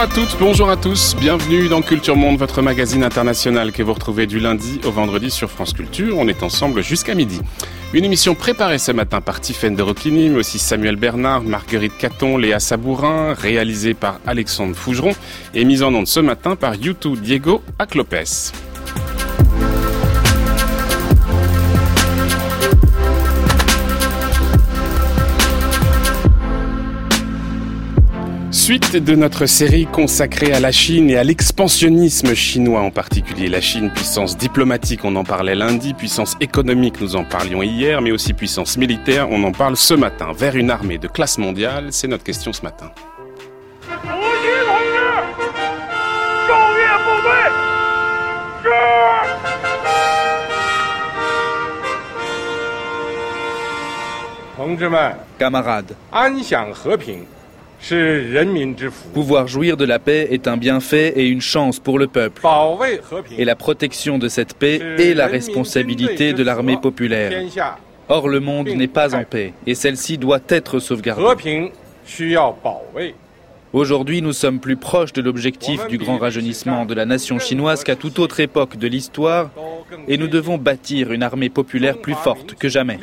Bonjour à toutes, bonjour à tous, bienvenue dans Culture Monde, votre magazine international que vous retrouvez du lundi au vendredi sur France Culture. On est ensemble jusqu'à midi. Une émission préparée ce matin par Tiffaine de Roquigny, mais aussi Samuel Bernard, Marguerite Caton, Léa Sabourin, réalisée par Alexandre Fougeron et mise en onde ce matin par YouTube Diego Aclopes. Suite de notre série consacrée à la Chine et à l'expansionnisme chinois en particulier. La Chine, puissance diplomatique, on en parlait lundi, puissance économique, nous en parlions hier, mais aussi puissance militaire, on en parle ce matin. Vers une armée de classe mondiale, c'est notre question ce matin. Camarades, Pouvoir jouir de la paix est un bienfait et une chance pour le peuple. Et la protection de cette paix est la responsabilité de l'armée populaire. Or, le monde n'est pas en paix et celle-ci doit être sauvegardée. Aujourd'hui, nous sommes plus proches de l'objectif du grand rajeunissement de la nation chinoise qu'à toute autre époque de l'histoire et nous devons bâtir une armée populaire plus forte que jamais.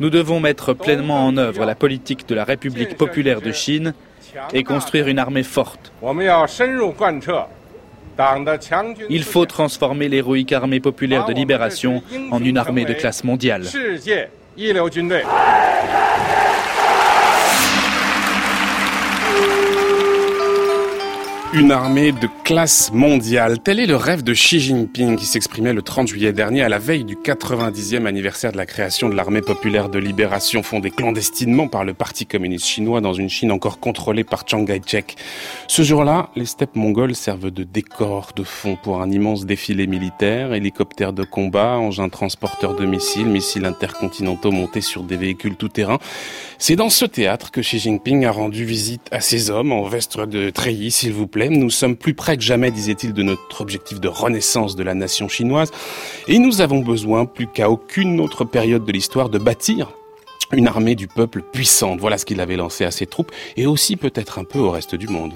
Nous devons mettre pleinement en œuvre la politique de la République populaire de Chine et construire une armée forte. Il faut transformer l'héroïque armée populaire de libération en une armée de classe mondiale. Une armée de classe mondiale. Tel est le rêve de Xi Jinping qui s'exprimait le 30 juillet dernier à la veille du 90e anniversaire de la création de l'armée populaire de libération fondée clandestinement par le Parti communiste chinois dans une Chine encore contrôlée par Chiang Kai-shek. Ce jour-là, les steppes mongoles servent de décor de fond pour un immense défilé militaire, hélicoptères de combat, engins transporteurs de missiles, missiles intercontinentaux montés sur des véhicules tout-terrain. C'est dans ce théâtre que Xi Jinping a rendu visite à ces hommes en veste de treillis, s'il vous plaît nous sommes plus près que jamais, disait-il, de notre objectif de renaissance de la nation chinoise. Et nous avons besoin, plus qu'à aucune autre période de l'histoire, de bâtir une armée du peuple puissante. Voilà ce qu'il avait lancé à ses troupes et aussi peut-être un peu au reste du monde.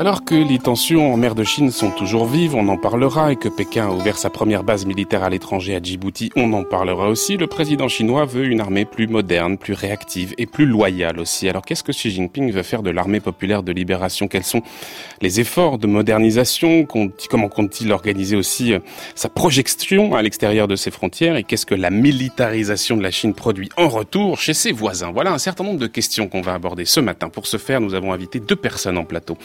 Alors que les tensions en mer de Chine sont toujours vives, on en parlera, et que Pékin a ouvert sa première base militaire à l'étranger à Djibouti, on en parlera aussi, le président chinois veut une armée plus moderne, plus réactive et plus loyale aussi. Alors qu'est-ce que Xi Jinping veut faire de l'armée populaire de libération? Quels sont les efforts de modernisation? Comment compte-t-il organiser aussi euh, sa projection à l'extérieur de ses frontières? Et qu'est-ce que la militarisation de la Chine produit en retour chez ses voisins? Voilà un certain nombre de questions qu'on va aborder ce matin. Pour ce faire, nous avons invité deux personnes en plateau.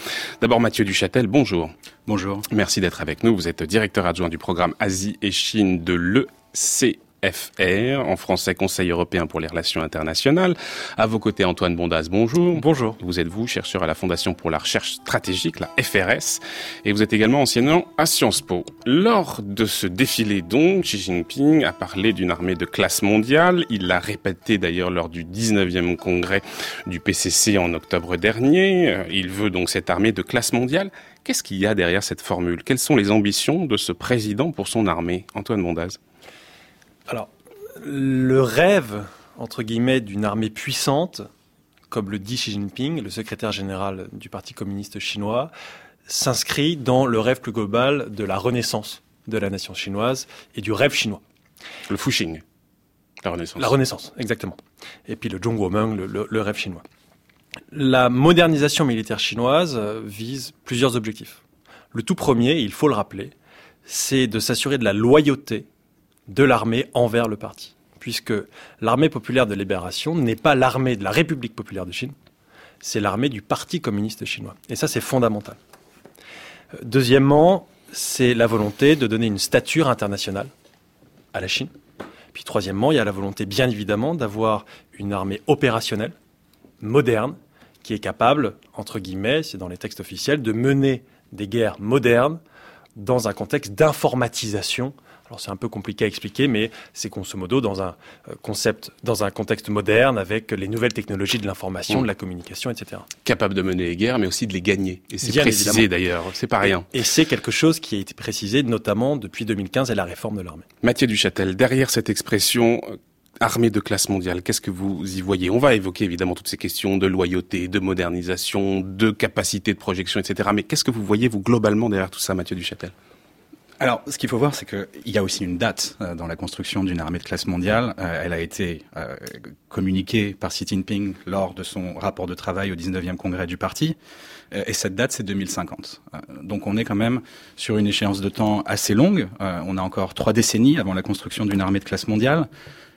D'abord Mathieu Duchâtel, bonjour. Bonjour. Merci d'être avec nous. Vous êtes directeur adjoint du programme Asie et Chine de l'EC. FR, en français Conseil européen pour les relations internationales. À vos côtés, Antoine Bondas, bonjour. Bonjour. Vous êtes vous, chercheur à la Fondation pour la recherche stratégique, la FRS, et vous êtes également enseignant à Sciences Po. Lors de ce défilé donc, Xi Jinping a parlé d'une armée de classe mondiale. Il l'a répété d'ailleurs lors du 19e congrès du PCC en octobre dernier. Il veut donc cette armée de classe mondiale. Qu'est-ce qu'il y a derrière cette formule? Quelles sont les ambitions de ce président pour son armée? Antoine Bondaz alors, le rêve, entre guillemets, d'une armée puissante, comme le dit Xi Jinping, le secrétaire général du Parti communiste chinois, s'inscrit dans le rêve plus global de la renaissance de la nation chinoise et du rêve chinois. Le Fuxing, la renaissance. La renaissance, exactement. Et puis le Zhongguomeng, le, le rêve chinois. La modernisation militaire chinoise vise plusieurs objectifs. Le tout premier, il faut le rappeler, c'est de s'assurer de la loyauté de l'armée envers le parti. Puisque l'armée populaire de libération n'est pas l'armée de la République populaire de Chine, c'est l'armée du Parti communiste chinois. Et ça, c'est fondamental. Euh, deuxièmement, c'est la volonté de donner une stature internationale à la Chine. Puis troisièmement, il y a la volonté, bien évidemment, d'avoir une armée opérationnelle, moderne, qui est capable, entre guillemets, c'est dans les textes officiels, de mener des guerres modernes dans un contexte d'informatisation alors c'est un peu compliqué à expliquer, mais c'est grosso modo dans un euh, concept, dans un contexte moderne avec les nouvelles technologies de l'information, de la communication, etc. Capable de mener les guerres, mais aussi de les gagner. Et c'est précisé d'ailleurs, c'est pas rien. Et, c'est quelque chose qui a été précisé notamment depuis 2015 et la réforme de l'armée. Mathieu Duchâtel, derrière cette expression euh, armée de classe mondiale, qu'est-ce que vous y voyez? On va évoquer évidemment toutes ces questions de loyauté, de modernisation, de capacité de projection, etc. Mais qu'est-ce que vous voyez, vous, globalement, derrière tout ça, Mathieu Duchâtel? Alors, ce qu'il faut voir, c'est qu'il y a aussi une date euh, dans la construction d'une armée de classe mondiale. Euh, elle a été euh, communiquée par Xi Jinping lors de son rapport de travail au 19e congrès du parti. et cette date, c'est 2050. donc, on est quand même sur une échéance de temps assez longue. on a encore trois décennies avant la construction d'une armée de classe mondiale.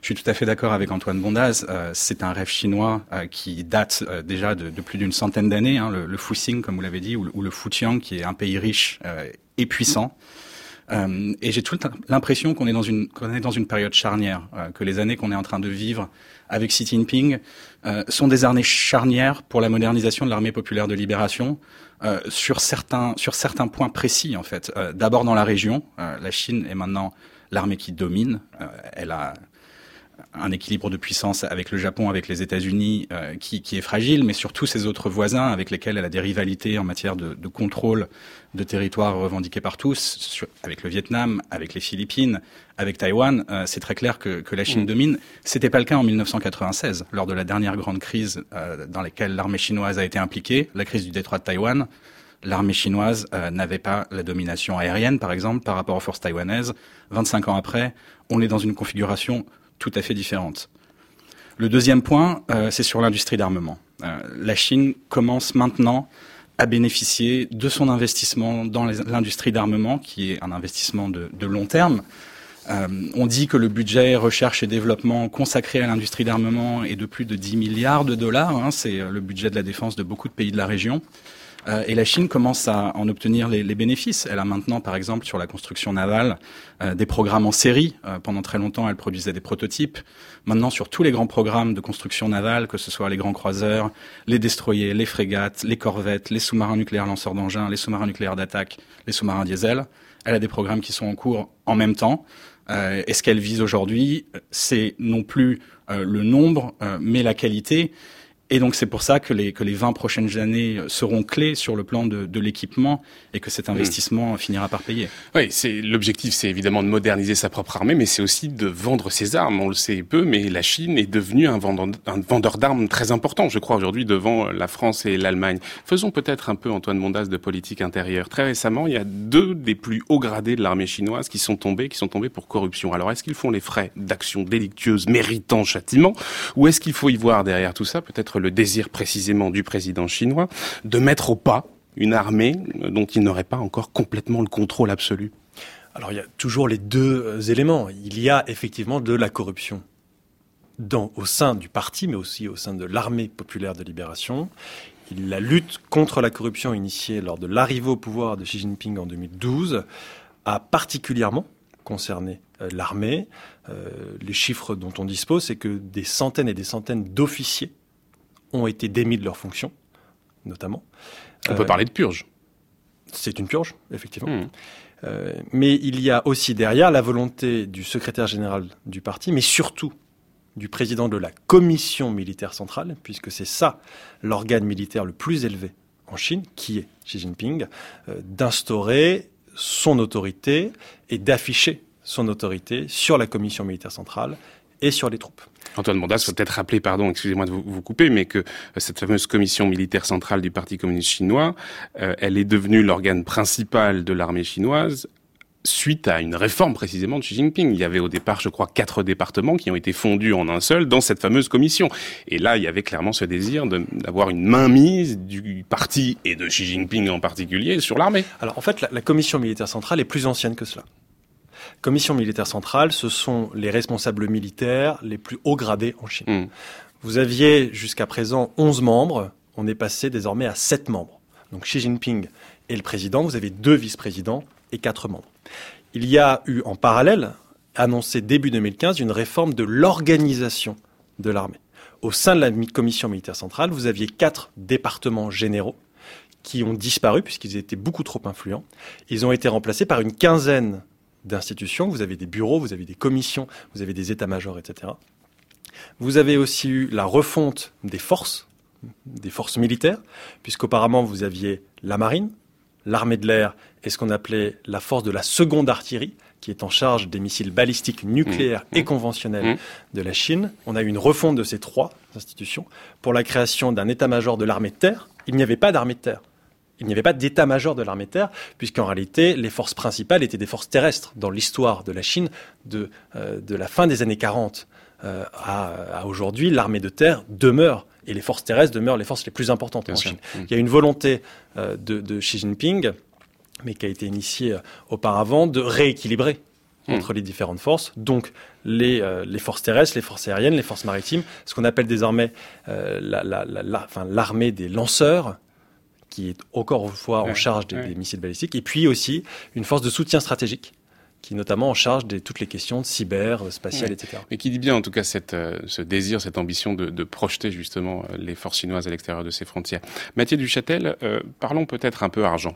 Je suis tout à fait d'accord avec Antoine Bondaz. c'est un rêve chinois qui date déjà de, de, plus d'une centaine d'années. Hein, le, le Fuxing, comme vous l'avez dit, ou, ou, le Fujian, qui est un pays riche et puissant. Euh, et j'ai toute l'impression qu'on est dans une qu'on est dans une période charnière, euh, que les années qu'on est en train de vivre avec Xi Jinping euh, sont des années charnières pour la modernisation de l'armée populaire de libération euh, sur certains sur certains points précis en fait. D'abord dans la région, la Chine est maintenant l'armée qui domine. elle a un équilibre de puissance avec le Japon, avec les États-Unis, euh, qui, qui, est fragile, mais surtout ses autres voisins avec lesquels elle a des rivalités en matière de, de contrôle de territoires revendiqués par tous, avec le Vietnam, avec les Philippines, avec Taïwan. Euh, c'est très clair que, que la Chine mm. domine. C'était pas le cas en 1996, lors de la dernière grande crise euh, dans laquelle l'armée chinoise a été impliquée, la crise du détroit de Taïwan. L'armée chinoise n'avait pas la domination aérienne, par exemple, par rapport aux forces taïwanaises. 25 ans après, on est dans une configuration tout à fait différentes. Le deuxième point, euh, c'est sur l'industrie d'armement. Euh, la Chine commence maintenant à bénéficier de son investissement dans l'industrie d'armement, qui est un investissement de, long terme. Euh, on dit que le budget recherche et développement consacré à l'industrie d'armement est de plus de 10 milliards de dollars. Hein, c'est le budget de la défense de beaucoup de pays de la région. Euh, et la Chine commence à en obtenir les, bénéfices. Elle a maintenant, par exemple, sur la construction navale, euh, des programmes en série. Euh, pendant très longtemps, elle produisait des prototypes. Maintenant, sur tous les grands programmes de construction navale, que ce soit les grands croiseurs, les destroyers, les frégates, les corvettes, les sous-marins nucléaires lanceurs d'engins, les sous-marins nucléaires d'attaque, les sous-marins diesel, elle a des programmes qui sont en cours en même temps. et ce qu'elle vise aujourd'hui, c'est non plus le nombre, mais la qualité. Et donc c'est pour ça que les, que les 20 prochaines années seront clés sur le plan de, de l'équipement et que cet hmm. investissement finira par payer. Oui, c'est l'objectif, c'est évidemment de moderniser sa propre armée, mais c'est aussi de vendre ses armes. On le sait peu, mais la Chine est devenue un vendeur, un vendeur d'armes très important, je crois, aujourd'hui devant la France et l'Allemagne. Faisons peut-être un peu, Antoine Mondas, de politique intérieure. Très récemment, il y a deux des plus hauts gradés de l'armée chinoise qui sont tombés, qui sont tombés pour corruption. Alors est-ce qu'ils font les frais d'actions délictueuses méritant châtiment, ou est-ce qu'il faut y voir derrière tout ça peut-être le désir précisément du président chinois de mettre au pas une armée dont il n'aurait pas encore complètement le contrôle absolu Alors il y a toujours les deux euh, éléments. Il y a effectivement de la corruption au sein du parti, mais aussi au sein de l'armée populaire de libération. La lutte contre la corruption initiée lors de l'arrivée au pouvoir de Xi Jinping en 2012 a particulièrement concerné euh, l'armée. Euh, les chiffres dont on dispose, c'est que des centaines et des centaines d'officiers ont été démis de leurs fonctions, notamment. On peut euh, parler de purge. C'est une purge, effectivement. Hmm. Euh, mais il y a aussi derrière la volonté du secrétaire général du parti, mais surtout du président de la commission militaire centrale, puisque c'est ça l'organe militaire le plus élevé en Chine, qui est Xi Jinping, euh, d'instaurer son autorité et d'afficher son autorité sur la commission militaire centrale et sur les troupes. Antoine Mondas, faut peut-être rappeler, pardon, excusez-moi de vous, couper, mais que euh, cette fameuse commission militaire centrale du Parti communiste chinois, euh, elle est devenue l'organe principal de l'armée chinoise suite à une réforme précisément de Xi Jinping. Il y avait au départ, je crois, quatre départements qui ont été fondus en un seul dans cette fameuse commission. Et là, il y avait clairement ce désir d'avoir une mainmise du parti et de Xi Jinping en particulier sur l'armée. Alors en fait, la commission militaire centrale est plus ancienne que cela. Commission militaire centrale, ce sont les responsables militaires les plus hauts gradés en Chine. Hmm. Vous aviez jusqu'à présent 11 membres, on est passé désormais à 7 membres. Donc Xi Jinping est le président, vous avez deux vice-présidents et quatre membres. Il y a eu en parallèle, annoncé début 2015, une réforme de l'organisation de l'armée. Au sein de la commission militaire centrale, vous aviez quatre départements généraux qui ont disparu puisqu'ils étaient beaucoup trop influents. Ils ont été remplacés par une quinzaine d'institutions. Vous avez des bureaux, vous avez des commissions, vous avez des états-majors, etc. Vous avez aussi eu la refonte des forces, des forces militaires, puisqu'auparavant vous aviez la marine, l'armée de l'air et ce qu'on appelait la force de la seconde artillerie, qui est en charge des missiles balistiques nucléaires mmh. et conventionnels mmh. de la Chine. On a eu une refonte de ces trois institutions pour la création d'un état-major de l'armée de terre. Il n'y avait pas d'armée de terre. Il n'y avait pas d'état-major de l'armée de terre, puisqu'en réalité, les forces principales étaient des forces terrestres. Dans l'histoire de la Chine, de, euh, de la fin des années 40 euh, à, aujourd'hui, l'armée de terre demeure et les forces terrestres demeurent les forces les plus importantes en Chine. Mmh. Il y a une volonté euh, de, de Xi Jinping mais qui a été initié euh, auparavant, de rééquilibrer hmm. entre les différentes forces, donc les, les, forces terrestres, les forces aériennes, les forces maritimes, ce qu'on appelle désormais l'armée des lanceurs, qui est encore une fois en charge des, missiles balistiques, et puis aussi une force de soutien stratégique qui est notamment en charge de toutes les questions de cyber, spatial, etc. Mais qui dit bien en tout cas cette, ce désir, cette ambition de, de, projeter justement les forces chinoises à l'extérieur de ses frontières. Mathieu Duchâtel, parlons peut-être un peu argent.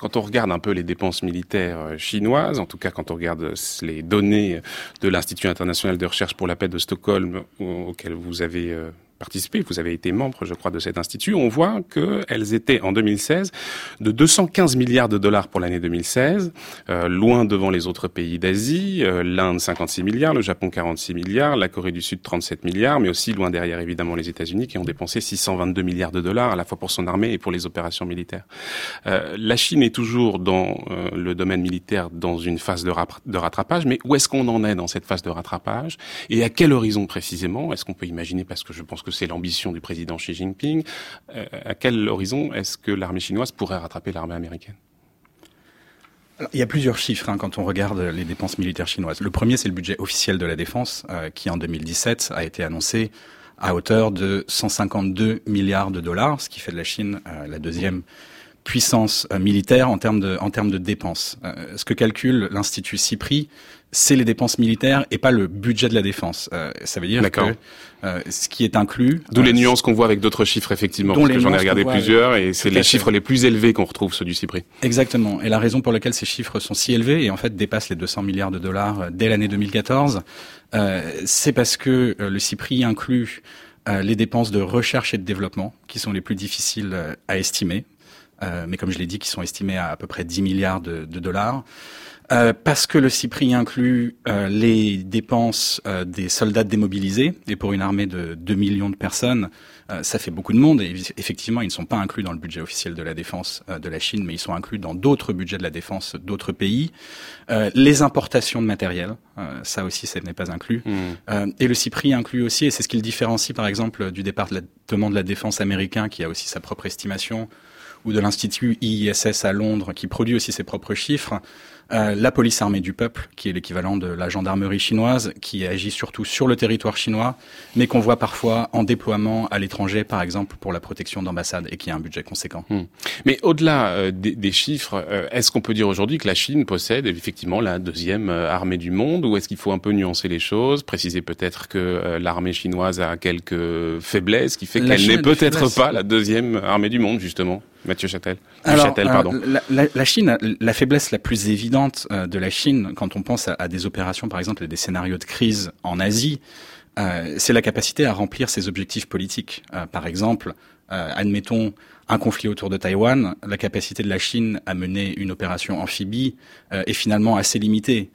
Quand on regarde un peu les dépenses militaires euh, chinoises, en tout cas quand on regarde euh, les données de l'Institut international de recherche pour la paix de Stockholm, auquel vous avez euh, participé, vous avez été membre, je crois, de cet institut, on voit qu'elles étaient en 2016 de 215 milliards de dollars pour l'année 2016, euh, loin devant les autres pays d'Asie, euh, l'Inde 56 milliards, le Japon 46 milliards, la Corée du Sud 37 milliards, mais aussi loin derrière évidemment les États-Unis qui ont dépensé 622 milliards de dollars à la fois pour son armée et pour les opérations militaires. Euh, la Chine est toujours dans euh, le domaine militaire dans une phase de, de rattrapage, mais où est-ce qu'on en est dans cette phase de rattrapage et à quel horizon précisément? Est-ce qu'on peut imaginer, parce que je pense que c'est l'ambition du président Xi Jinping. Euh, à quel horizon est-ce que l'armée chinoise pourrait rattraper l'armée américaine? Il y a plusieurs chiffres hein, quand on regarde les dépenses militaires chinoises. Le premier, c'est le budget officiel de la défense, euh, qui en 2017 a été annoncé à hauteur de 152 milliards de dollars, ce qui fait de la Chine euh, la deuxième puissance militaire en termes de, en termes de dépenses. ce que calcule l'Institut CIPRI, c'est les dépenses militaires et pas le budget de la défense. Euh, ça veut dire que euh, ce qui est inclus. D'où les euh, nuances qu'on voit avec d'autres chiffres effectivement. Parce que j'en ai regardé plusieurs et c'est les chiffres les plus élevés qu'on retrouve ceux du CIPRI. Exactement. Et la raison pour laquelle ces chiffres sont si élevés et en fait dépassent les 200 milliards de dollars dès l'année 2014, c'est parce que le CIPRI inclut les dépenses de recherche et de développement qui sont les plus difficiles à estimer. mais comme je l'ai dit, qui sont estimées à à peu près 10 milliards de, de dollars. Euh, parce que le CIPRI inclut euh, les dépenses euh, des soldats démobilisés, et pour une armée de 2 millions de personnes, ça fait beaucoup de monde, et effectivement, ils ne sont pas inclus dans le budget officiel de la défense de la Chine, mais ils sont inclus dans d'autres budgets de la défense d'autres pays. les importations de matériel, ça aussi, ça n'est pas inclus. Mmh. et le CIPRI inclut aussi, et c'est ce qui le différencie par exemple du département de la défense américain, qui a aussi sa propre estimation, ou de l'Institut IISS à Londres, qui produit aussi ses propres chiffres, euh, la police armée du peuple, qui est l'équivalent de la gendarmerie chinoise, qui agit surtout sur le territoire chinois, mais qu'on voit parfois en déploiement à l'étranger, par exemple pour la protection d'ambassades, et qui a un budget conséquent. Hmm. Mais au-delà euh, des, chiffres, euh, est-ce qu'on peut dire aujourd'hui que la Chine possède effectivement la deuxième armée du monde, ou est-ce qu'il faut un peu nuancer les choses, préciser peut-être que l'armée chinoise a quelques faiblesses, qui fait qu'elle n'est peut-être pas la deuxième armée du monde, justement? Mathieu Châtel. Alors, pardon. la, Chine, la faiblesse la plus évidente, euh, de la Chine, quand on pense à, des opérations, par exemple, des scénarios de crise en Asie, euh, c'est la capacité à remplir ses objectifs politiques. Euh, par exemple, admettons un conflit autour de Taïwan, la capacité de la Chine à mener une opération amphibie est finalement assez limitée.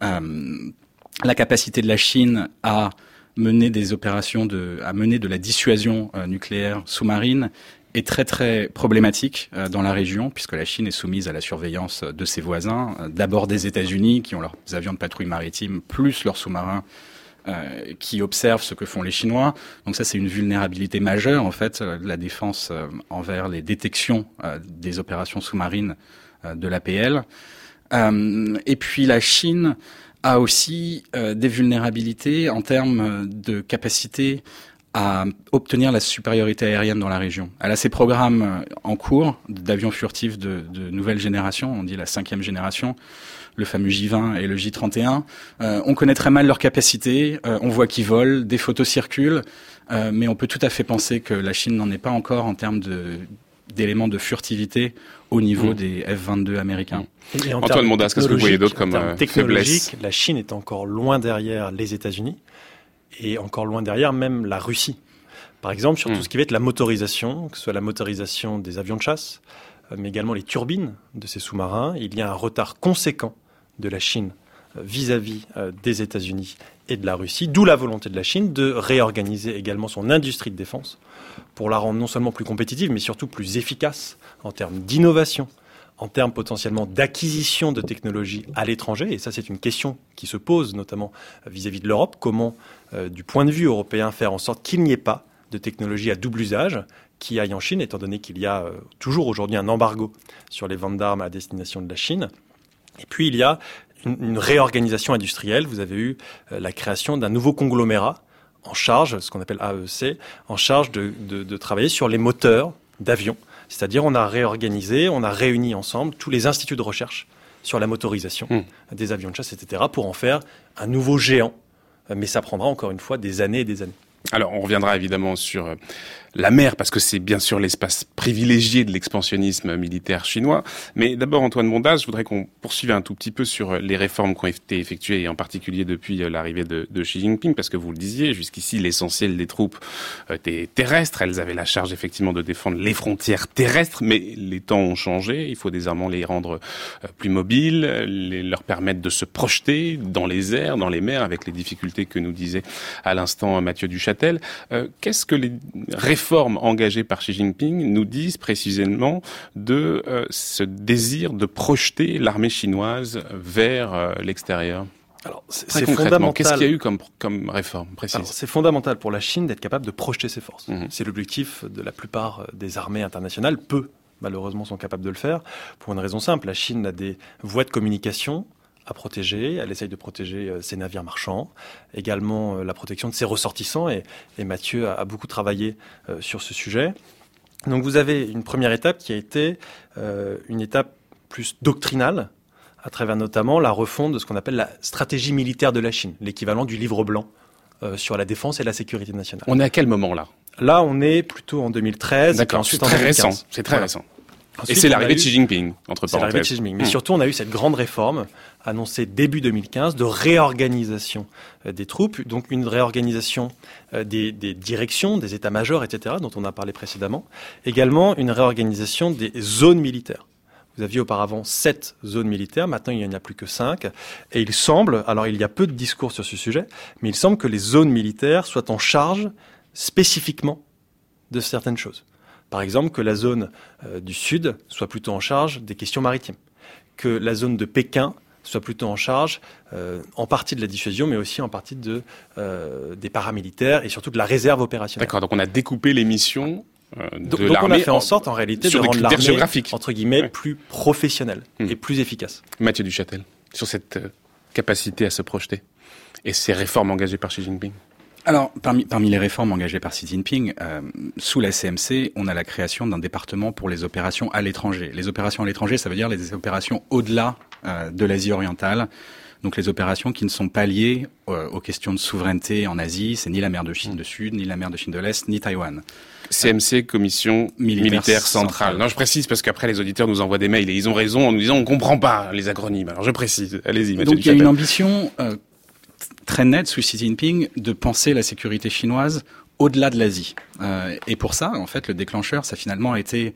la capacité de la Chine à mener des opérations de, à mener de la dissuasion nucléaire sous-marine est très très problématique euh, dans la région puisque la Chine est soumise à la surveillance de ses voisins, euh, d'abord des États-Unis qui ont leurs avions de patrouille maritime plus leurs sous-marins euh, qui observent ce que font les Chinois. Donc ça, c'est une vulnérabilité majeure, en fait, la défense envers les détections des opérations sous-marines de l'APL. et puis la Chine a aussi des vulnérabilités en termes de capacité à obtenir la supériorité aérienne dans la région. Elle a ses programmes euh, en cours d'avions furtifs de, de, nouvelle génération, on dit la cinquième génération, le fameux J-20 et le J-31. Euh, on connaît très mal leurs capacités, euh, on voit qu'ils volent, des photos circulent, mais on peut tout à fait penser que la Chine n'en est pas encore en termes de d'éléments de furtivité au niveau mm. des F-22 américains. Et, Antoine Mondas, qu'est-ce que vous voyez d'autre comme euh, faiblesse La Chine est encore loin derrière les États-Unis et encore loin derrière même la Russie. Par exemple, sur tout mm. ce qui va être la motorisation, que ce soit la motorisation des avions de chasse, euh, mais également les turbines de ces sous-marins, il y a un retard conséquent de la Chine euh, vis-à-vis des États-Unis et de la Russie, d'où la volonté de la Chine de réorganiser également son industrie de défense pour la rendre non seulement plus compétitive, mais surtout plus efficace en termes d'innovation, en termes potentiellement d'acquisition de technologies à l'étranger. Et ça, c'est une question qui se pose notamment vis-à-vis de l'Europe. Comment, euh, du point de vue européen, faire en sorte qu'il n'y ait pas de technologie à double usage qui aille en Chine, étant donné qu'il y a euh, toujours aujourd'hui un embargo sur les ventes d'armes à destination de la Chine. Et puis, il y a une, réorganisation industrielle. Vous avez eu euh, la création d'un nouveau conglomérat en charge, ce qu'on appelle AEC, en charge de, travailler sur les moteurs d'avions. C'est-à-dire on a réorganisé, on a réuni ensemble tous les instituts de recherche sur la motorisation hmm. des avions de chasse, etc., pour en faire un nouveau géant. Mais ça prendra encore une fois des années et des années. Alors, on reviendra évidemment sur euh, la mer, parce que c'est bien sûr l'espace privilégié de l'expansionnisme militaire chinois. Mais d'abord, Antoine Bondas, je voudrais qu'on poursuive un tout petit peu sur euh, les réformes qui ont été effectuées, et en particulier depuis euh, l'arrivée de, Xi Jinping, parce que vous le disiez, jusqu'ici, l'essentiel des troupes étaient terrestres. Elles avaient la charge effectivement de défendre les frontières terrestres, mais les temps ont changé. Il faut désormais les rendre plus mobiles, les, leur permettre de se projeter dans les airs, dans les mers, avec les difficultés que nous disait à l'instant Mathieu Duchat euh, qu'est-ce que les réformes engagées par Xi Jinping nous disent précisément de euh, ce désir de projeter l'armée chinoise vers euh, l'extérieur alors, c'est fondamental. Qu'est-ce qu'il y a eu comme, comme réforme précise C'est fondamental pour la Chine d'être capable de projeter ses forces. Mhm. C'est l'objectif de la plupart des armées internationales. Peu, malheureusement, sont capables de le faire. Pour une raison simple, la Chine a des voies de communication à protéger. Elle essaye de protéger euh, ses navires marchands, également euh, la protection de ses ressortissants. Et, Mathieu a, beaucoup travaillé euh, sur ce sujet. Donc vous avez une première étape qui a été une étape plus doctrinale, à travers notamment la refonte de ce qu'on appelle la stratégie militaire de la Chine, l'équivalent du livre blanc sur la défense et la sécurité nationale. On est à quel moment là? Là, on est plutôt en 2013. D'accord, c'est très récent. C'est très récent et c'est l'arrivée de Xi Jinping, entre parenthèses. l'arrivée de Xi Jinping. Mais hmm. surtout, on a eu cette grande réforme annoncée début 2015 de réorganisation euh, des troupes, donc une réorganisation euh, des, des directions, des états-majors, etc., dont on a parlé précédemment. Également, une réorganisation des zones militaires. Vous aviez auparavant sept zones militaires, maintenant il n'y en a plus que cinq. Et il semble, alors il y a peu de discours sur ce sujet, mais il semble que les zones militaires soient en charge spécifiquement de certaines choses. Par exemple, que la zone euh, du Sud soit plutôt en charge des questions maritimes, que la zone de Pékin soit plutôt en charge euh, en partie de la dissuasion, mais aussi en partie de, euh, des paramilitaires et surtout de la réserve opérationnelle. D'accord, donc on a découpé les missions de donc, donc on a fait en sorte en réalité de rendre l'armée entre guillemets plus professionnelle hmm. et plus efficace. Mathieu Duchâtel, sur cette capacité à se projeter et ces réformes engagées par Xi Jinping. Alors, parmi, parmi les réformes engagées par Xi Jinping, euh, sous la CMC, on a la création d'un département pour les opérations à l'étranger. Les opérations à l'étranger, ça veut dire les opérations au-delà euh, de l'Asie orientale. Donc les opérations qui ne sont pas liées euh, aux questions de souveraineté en Asie, c'est ni la mer de Chine de Sud, ni la mer de Chine de l'Est, ni Taïwan. CMC, Commission militaire, centrale. Non, je précise parce qu'après les auditeurs nous envoient des mails et ils ont raison en nous disant on comprend pas les acronymes. Alors je précise. Allez-y. Donc il y a une ambition euh, très nette sous Xi Jinping de penser la sécurité chinoise au-delà de l'Asie. Euh, et pour ça, en fait, le déclencheur, ça finalement a été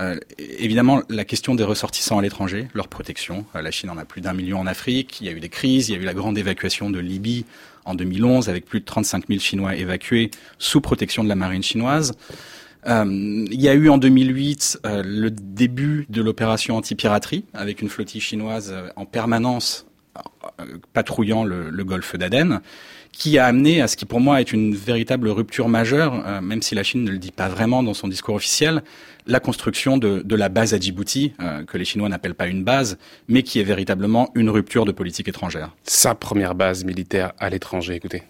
euh, évidemment la question des ressortissants à l'étranger, leur protection. Euh, la Chine en a plus d'un million en Afrique. Il y a eu des crises. Il y a eu la grande évacuation de Libye en 2011 avec plus de 35 000 Chinois évacués sous protection de la marine chinoise. Euh, il y a eu en 2008 euh, le début de l'opération anti-piraterie avec une flottille chinoise en permanence patrouillant le, le golfe d'Aden, qui a amené à ce qui pour moi est une véritable rupture majeure, euh, même si la Chine ne le dit pas vraiment dans son discours officiel, la construction de, de la base à Djibouti, euh, que les Chinois n'appellent pas une base, mais qui est véritablement une rupture de politique étrangère. Sa première base militaire à l'étranger, écoutez.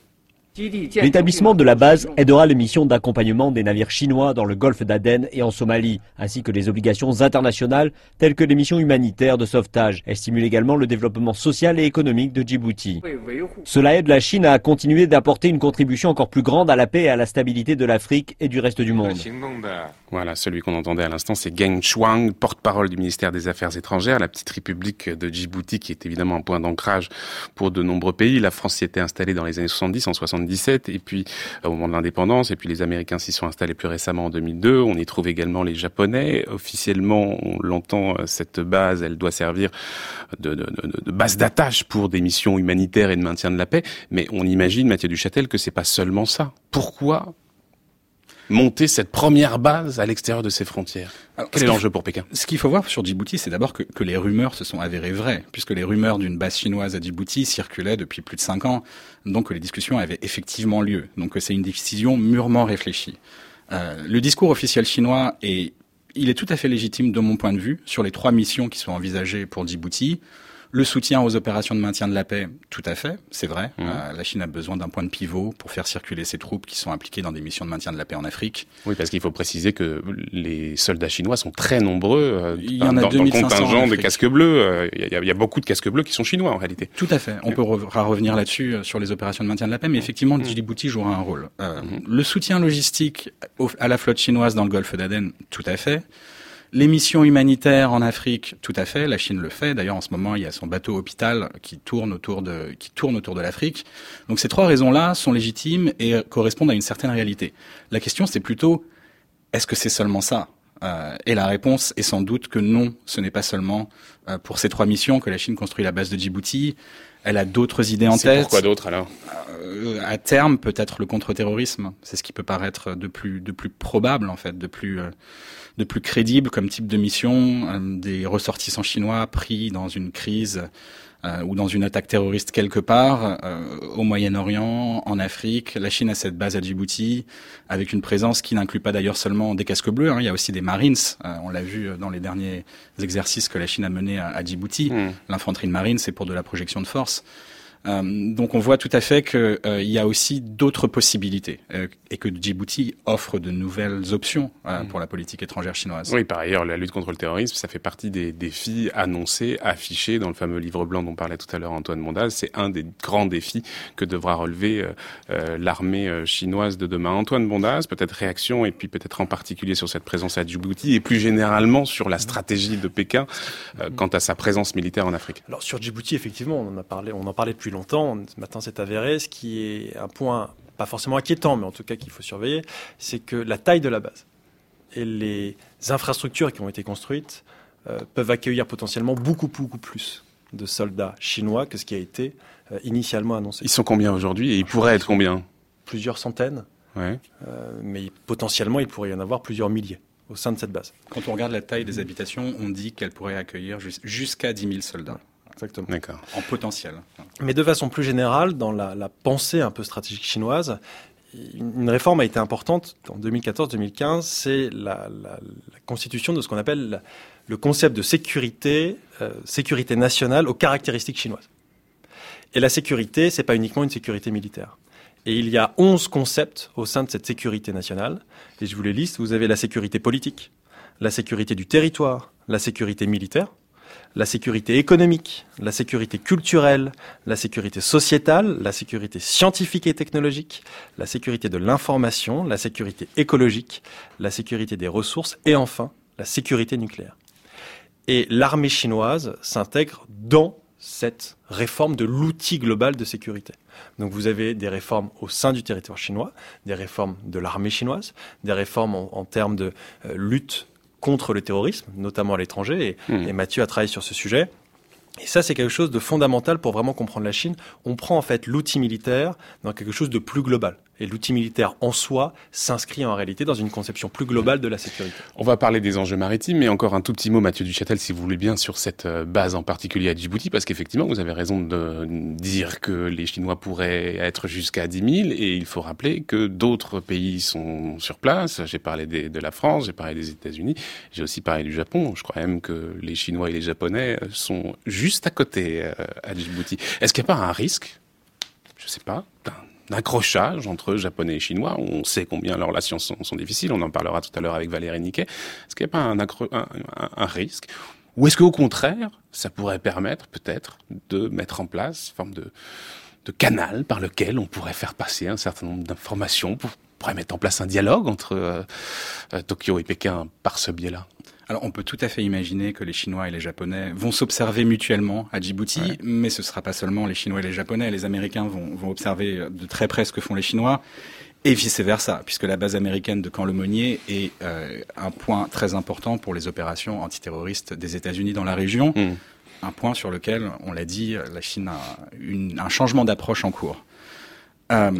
L'établissement de la base aidera les missions d'accompagnement des navires chinois dans le golfe d'Aden et en Somalie, ainsi que les obligations internationales telles que les missions humanitaires de sauvetage. Elle stimule également le développement social et économique de Djibouti. Cela aide la Chine à continuer d'apporter une contribution encore plus grande à la paix et à la stabilité de l'Afrique et du reste du monde. Voilà, celui qu'on entendait à l'instant, c'est Geng Shuang, porte-parole du ministère des Affaires étrangères, la petite république de Djibouti qui est évidemment un point d'ancrage pour de nombreux pays. La France s'y était installée dans les années 70, en 77, et puis euh, au moment de l'indépendance, et puis les Américains s'y sont installés plus récemment en 2002. On y trouve également les Japonais. Officiellement, on l'entend, euh, cette base, elle doit servir de base d'attache pour des missions humanitaires et de maintien de la paix. Mais on imagine, Mathieu Duchâtel, que c'est pas seulement ça. Pourquoi monter cette première base à l'extérieur de ses frontières Quel est l'enjeu pour Pékin? Ce qu'il faut voir sur Djibouti, c'est d'abord que, que, les rumeurs se sont avérées vraies, puisque les rumeurs d'une base chinoise à Djibouti circulaient depuis plus de cinq ans, donc les discussions avaient effectivement lieu. Donc c'est une décision mûrement réfléchie. Euh, le discours officiel chinois est, il est tout à fait légitime de mon point de vue sur les trois missions qui sont envisagées pour Djibouti. Le soutien aux opérations de maintien de la paix, tout à fait, c'est vrai. Mmh. Euh, la Chine a besoin d'un point de pivot pour faire circuler ses troupes qui sont impliquées dans des missions de maintien de la paix en Afrique. Oui, parce qu'il faut préciser que les soldats chinois sont très nombreux. Euh, il y en a dans, dans le contingent des casques bleus. Il, y a, il, y a, beaucoup de casques bleus qui sont chinois en réalité. Tout à fait. On peut re revenir là-dessus euh, sur les opérations de maintien de la paix, mais effectivement, mmh. Djibouti jouera un rôle. Mmh. Le soutien logistique à la flotte chinoise dans le golfe d'Aden, tout à fait. Les missions humanitaires en Afrique, tout à fait, la Chine le fait. D'ailleurs, en ce moment, il y a son bateau hôpital qui tourne autour de qui tourne autour de l'Afrique. Donc ces trois raisons-là sont légitimes et correspondent à une certaine réalité. La question, c'est plutôt est-ce que c'est seulement ça euh, Et la réponse est sans doute que non, ce n'est pas seulement euh, pour ces trois missions que la Chine construit la base de Djibouti. Elle a d'autres idées en tête. Pourquoi d'autres alors? Euh, À terme, peut-être le contre-terrorisme. C'est ce qui peut paraître de plus de plus probable en fait, de plus euh, de plus crédible comme type de mission, euh, des ressortissants chinois pris dans une crise euh, ou dans une attaque terroriste quelque part euh, au Moyen-Orient, en Afrique. La Chine a cette base à Djibouti avec une présence qui n'inclut pas d'ailleurs seulement des casques bleus. Hein. Il y a aussi des Marines. Euh, on l'a vu dans les derniers exercices que la Chine a menés à, à Djibouti. Mmh. L'infanterie de marine, c'est pour de la projection de force. Euh, donc on voit tout à fait qu'il euh, y a aussi d'autres possibilités euh, et que Djibouti offre de nouvelles options mmh. pour la politique étrangère chinoise. Oui, par ailleurs, la lutte contre le terrorisme, ça fait partie des défis annoncés, affichés dans le fameux livre blanc dont parlait tout à l'heure Antoine Mondaz. C'est un des grands défis que devra relever l'armée chinoise de demain. Antoine Mondaz, peut-être réaction et puis peut-être en particulier sur cette présence à Djibouti et plus généralement sur la stratégie de Pékin quant à sa présence militaire en Afrique. Alors sur Djibouti, effectivement, on en a parlé, on en parlait depuis longtemps. Maintenant, c'est avéré. Ce qui est un point pas forcément inquiétant, mais en tout cas qu'il faut surveiller, c'est que la taille de la base et les infrastructures qui ont été construites euh, peuvent accueillir potentiellement beaucoup, beaucoup plus de soldats chinois que ce qui a été euh, initialement annoncé. Ils sont combien aujourd'hui et ils pourraient être combien? Plusieurs centaines. Ouais. Euh, mais potentiellement, il pourrait y en avoir plusieurs milliers au sein de cette base. Quand on regarde la taille des habitations, on dit qu'elle pourrait accueillir jusqu'à 10 000 soldats. Exactement. D'accord. En potentiel. Mais de façon plus générale, dans la, la pensée un peu stratégique chinoise, une réforme a été importante en 2014-2015, c'est la, la, la, constitution de ce qu'on appelle le concept de sécurité, euh, sécurité nationale aux caractéristiques chinoises. Et la sécurité, c'est pas uniquement une sécurité militaire. Et il y a 11 concepts au sein de cette sécurité nationale. Et je vous les liste. Vous avez la sécurité politique, la sécurité du territoire, la sécurité militaire, la sécurité économique, la sécurité culturelle, la sécurité sociétale, la sécurité scientifique et technologique, la sécurité de l'information, la sécurité écologique, la sécurité des ressources et enfin la sécurité nucléaire. Et l'armée chinoise s'intègre dans cette réforme de l'outil global de sécurité. Donc vous avez des réformes au sein du territoire chinois, des réformes de l'armée chinoise, des réformes en, termes de euh, lutte contre le terrorisme, notamment à l'étranger, et, mmh. et, Mathieu a travaillé sur ce sujet. Et ça, c'est quelque chose de fondamental pour vraiment comprendre la Chine. On prend en fait l'outil militaire dans quelque chose de plus global. Et l'outil militaire en soi s'inscrit en réalité dans une conception plus globale de la sécurité. On va parler des enjeux maritimes, mais encore un tout petit mot, Mathieu Duchâtel, si vous voulez bien, sur cette euh, base en particulier à Djibouti, parce qu'effectivement, vous avez raison de dire que les Chinois pourraient être jusqu'à 10 000, et il faut rappeler que d'autres pays sont sur place. J'ai parlé de la France, j'ai parlé des États-Unis, j'ai aussi parlé du Japon. Je crois même que les Chinois et les Japonais sont juste à côté euh, à Djibouti. Est-ce qu'il n'y a pas un risque, je sais pas, accrochage entre Japonais et Chinois. On sait combien leurs relations sont, difficiles. On en parlera tout à l'heure avec Valérie Niquet. Est-ce qu'il n'y a pas un, risque? Ou est-ce qu'au contraire, ça pourrait permettre peut-être de mettre en place une forme de, canal par lequel on pourrait faire passer un certain nombre d'informations pour pourrait mettre en place un dialogue entre Tokyo et Pékin par ce biais-là? Alors, on peut tout à fait imaginer que les Chinois et les Japonais vont s'observer mutuellement à Djibouti, mais ce ne sera pas seulement les Chinois et les Japonais. Les Américains vont, vont observer de très près ce que font les Chinois et vice-versa, puisque la base américaine de Camp Lemonnier est euh, un point très important pour les opérations antiterroristes des États-Unis dans la région. Hmm. Un point sur lequel, on l'a dit, la Chine a une, un changement d'approche en cours. Euh,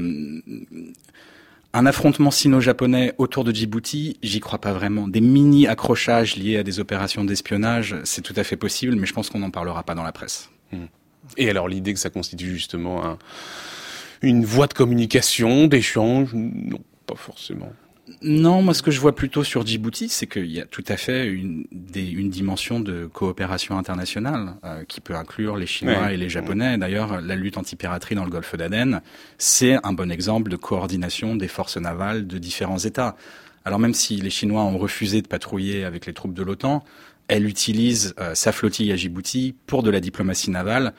un affrontement sino-japonais autour de Djibouti, j'y crois pas vraiment. Des mini-accrochages liés à des opérations d'espionnage, c'est tout à fait possible, mais je pense qu'on n'en parlera pas dans la presse. Hmm. Et alors l'idée que ça constitue justement un, une voie de communication, d'échange Non, pas forcément. Non, moi ce que je vois plutôt sur Djibouti, c'est qu'il y a tout à fait une, une dimension de coopération internationale euh, qui peut inclure les Chinois et les Japonais. D'ailleurs, la lutte anti-piraterie dans le golfe d'Aden, c'est un bon exemple de coordination des forces navales de différents États. Alors même si les Chinois ont refusé de patrouiller avec les troupes de l'OTAN, elle utilise euh, sa flottille à Djibouti pour de la diplomatie navale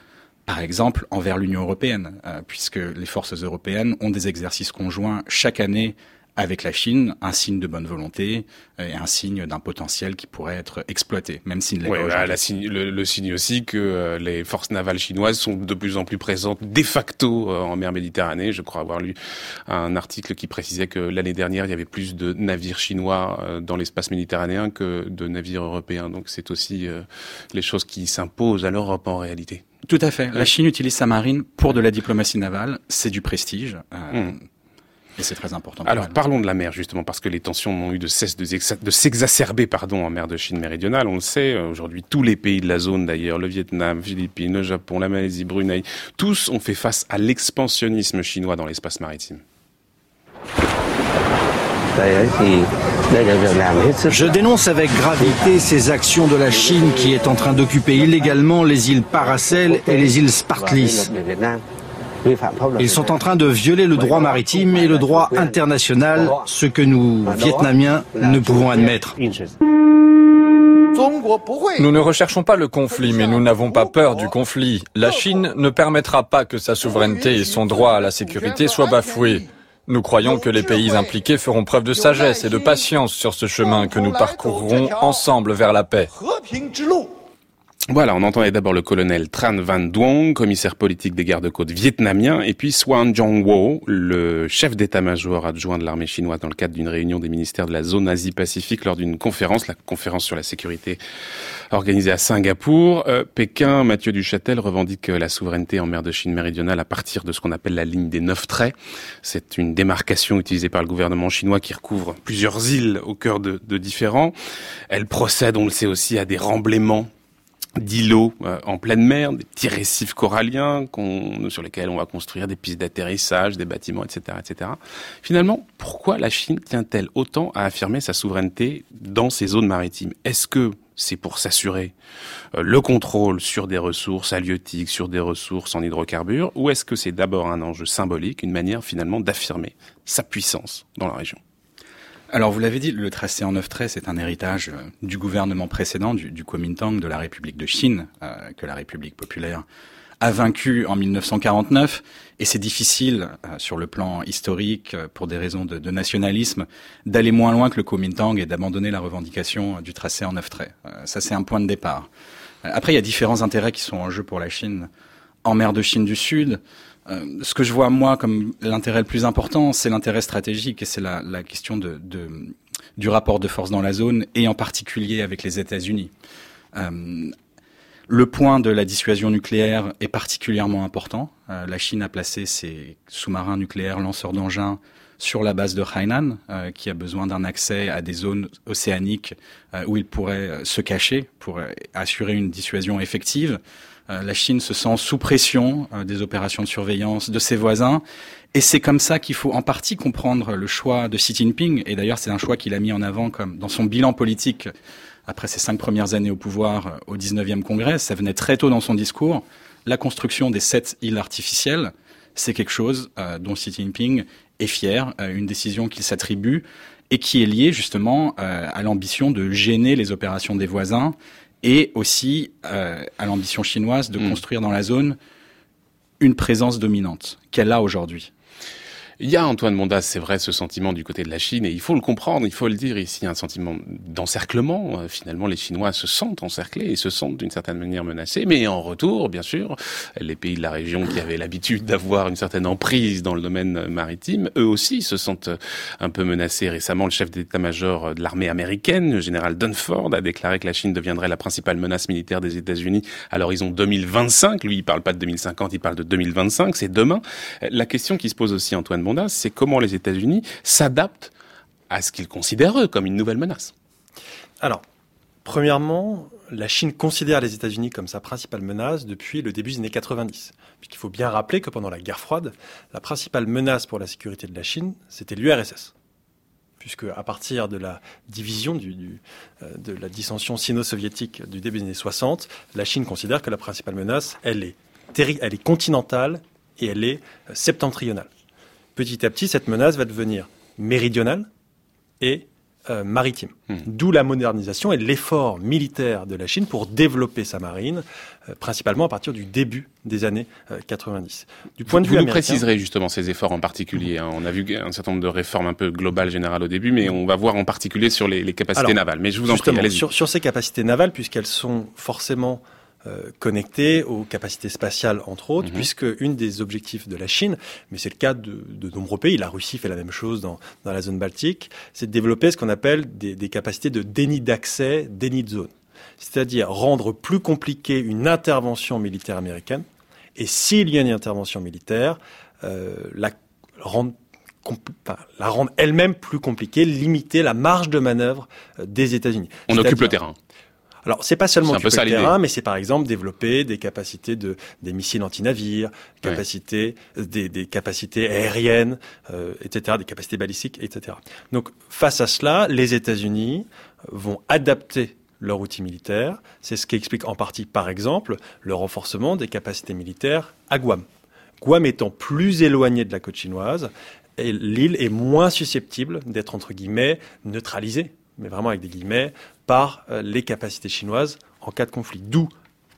par exemple envers l'Union européenne, euh, puisque les forces européennes ont des exercices conjoints chaque année avec la Chine, un signe de bonne volonté et un signe d'un potentiel qui pourrait être exploité, même s'il ne l'est pas bah, signe, le, signe aussi que euh, les forces navales chinoises sont de plus en plus présentes de facto euh, en mer Méditerranée. Je crois avoir lu un article qui précisait que l'année dernière, il y avait plus de navires chinois dans l'espace méditerranéen que de navires européens. Donc c'est aussi les choses qui s'imposent à l'Europe en réalité. Tout à fait. La Chine utilise sa marine pour de la diplomatie navale. C'est du prestige. Euh, hmm. Et c'est très important. Alors parlons de la mer justement parce que les tensions n'ont eu de cesse de, s'exacerber pardon en mer de Chine méridionale. On le sait aujourd'hui tous les pays de la zone d'ailleurs, le Vietnam, Philippines, le Japon, la Malaisie, Brunei, tous ont fait face à l'expansionnisme chinois dans l'espace maritime. Je dénonce avec gravité ces actions de la Chine qui est en train d'occuper illégalement les îles Paracel et les îles Spartlis. Ils sont en train de violer le droit maritime et le droit international, ce que nous, Vietnamiens, ne pouvons admettre. Nous ne recherchons pas le conflit, mais nous n'avons pas peur du conflit. La Chine ne permettra pas que sa souveraineté et son droit à la sécurité soient bafoués. Nous croyons que les pays impliqués feront preuve de sagesse et de patience sur ce chemin que nous parcourrons ensemble vers la paix. Voilà, on entendait d'abord le colonel Tran Van Duong, commissaire politique des gardes-côtes vietnamiens, et puis Swan Jong-wo, le chef d'état-major adjoint de l'armée chinoise dans le cadre d'une réunion des ministères de la zone Asie-Pacifique lors d'une conférence, la conférence sur la sécurité organisée à Singapour. Euh, Pékin, Mathieu Duchâtel revendique la souveraineté en mer de Chine méridionale à partir de ce qu'on appelle la ligne des neuf traits. C'est une démarcation utilisée par le gouvernement chinois qui recouvre plusieurs îles au cœur de, de différents. Elle procède, on le sait aussi, à des remblaiements d'îlots euh, en pleine mer, des petits récifs coralliens sur lesquels on va construire des pistes d'atterrissage, des bâtiments, etc., etc. Finalement, pourquoi la Chine tient-elle autant à affirmer sa souveraineté dans ces zones maritimes? Est-ce que c'est pour s'assurer euh, le contrôle sur des ressources halieutiques, sur des ressources en hydrocarbures, ou est-ce que c'est d'abord un enjeu symbolique, une manière finalement d'affirmer sa puissance dans la région? Alors vous l'avez dit, le tracé en neuf traits, c'est un héritage euh, du gouvernement précédent, du, Kuomintang, de la République de Chine, euh, que la République populaire a vaincu en 1949. Et c'est difficile, euh, sur le plan historique, pour des raisons de, de nationalisme, d'aller moins loin que le Kuomintang et d'abandonner la revendication du tracé en neuf traits. ça, c'est un point de départ. Après, il y a différents intérêts qui sont en jeu pour la Chine en mer de Chine du Sud. Euh, ce que je vois moi comme l'intérêt le plus important, c'est l'intérêt stratégique et c'est la, la, question de, de, du rapport de force dans la zone et en particulier avec les États-Unis. Euh, le point de la dissuasion nucléaire est particulièrement important. Euh, la Chine a placé ses sous-marins nucléaires lanceurs d'engins sur la base de Hainan, euh, qui a besoin d'un accès à des zones océaniques où il pourrait se cacher pour assurer une dissuasion effective. Euh, la Chine se sent sous pression euh, des opérations de surveillance de ses voisins. Et c'est comme ça qu'il faut en partie comprendre le choix de Xi Jinping. Et d'ailleurs, c'est un choix qu'il a mis en avant comme dans son bilan politique après ses cinq premières années au pouvoir euh, au 19e congrès. Ça venait très tôt dans son discours. La construction des sept îles artificielles, c'est quelque chose dont Xi Jinping est fier, une décision qu'il s'attribue et qui est liée justement à l'ambition de gêner les opérations des voisins et aussi euh, à l'ambition chinoise de mm. construire dans la zone une présence dominante qu'elle a aujourd'hui. Il y a Antoine Mondas, c'est vrai, ce sentiment du côté de la Chine, et il faut le comprendre, il faut le dire ici, un sentiment d'encerclement. Euh, finalement, les Chinois se sentent encerclés et se sentent d'une certaine manière menacés, mais en retour, bien sûr, les pays de la région qui avaient l'habitude d'avoir une certaine emprise dans le domaine maritime, eux aussi se sentent un peu menacés. Récemment, le chef d'état-major de l'armée américaine, le général Dunford, a déclaré que la Chine deviendrait la principale menace militaire des États-Unis à l'horizon 2025. Lui, il parle pas de 2050, il parle de 2025, c'est demain. La question qui se pose aussi, Antoine C'est comment les États-Unis s'adaptent à ce qu'ils considèrent eux comme une nouvelle menace. Alors, premièrement, la Chine considère les États-Unis comme sa principale menace depuis le début des années 90. Puisqu'il faut bien rappeler que pendant la guerre froide, la principale menace pour la sécurité de la Chine, c'était l'URSS. Puisque à partir de la division euh, de la dissension sino-soviétique du début des années 60, la Chine considère que la principale menace, elle est, elle est continentale et elle est euh, septentrionale. Petit à petit, cette menace va devenir méridionale et euh, maritime. Hmm. D'où la modernisation et l'effort militaire de la Chine pour développer sa marine, euh, principalement à partir du début des années 90. Du point de vue vous nous préciserez justement ces efforts en particulier. Hein. On a vu un certain nombre de réformes un peu globales, générales au début, mais on va voir en particulier sur les, capacités navales. Mais je vous en prie, sur ces capacités navales, puisqu'elles sont forcément euh, connectés aux capacités spatiales, entre autres, mhm. puisque une des objectifs de la Chine, mais c'est le cas de, de, nombreux pays, la Russie fait la même chose dans, dans la zone baltique, c'est de développer ce qu'on appelle des, des capacités de déni d'accès, déni de zone. C'est-à-dire rendre plus compliqué une intervention militaire américaine, et s'il y a une intervention militaire, euh, la rendre la rendre elle-même plus compliquée, limiter la marge de manœuvre euh, des États-Unis. On occupe le terrain. Alors, c'est pas seulement du terrain, mais c'est par exemple développer des capacités de des missiles anti-navires, capacités, des, des, capacités aériennes, euh, etc., des capacités balistiques, etc. Donc, face à cela, les États-Unis vont adapter leur outil militaire. C'est ce qui explique en partie, par exemple, le renforcement des capacités militaires à Guam. Guam étant plus éloigné de la côte chinoise, l'île est moins susceptible d'être entre guillemets neutralisée mais vraiment avec des guillemets, par euh, les capacités chinoises en cas de conflit. D'où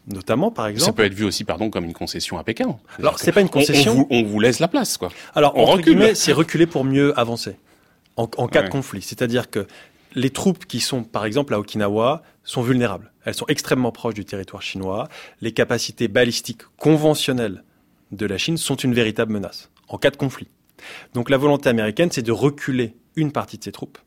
notamment par exemple. Ça peut être vu aussi, pardon, comme une concession à Pékin. Alors c'est pas une concession. On, vous, laisse la place, quoi. Alors on recule. c'est reculer pour mieux avancer en, cas de conflit. C'est-à-dire que les troupes qui sont, par exemple, à Okinawa, sont vulnérables. Elles sont extrêmement proches du territoire chinois. Les capacités balistiques conventionnelles de la Chine sont une véritable menace en cas de conflit. Donc la volonté américaine, c'est de reculer une partie de ses troupes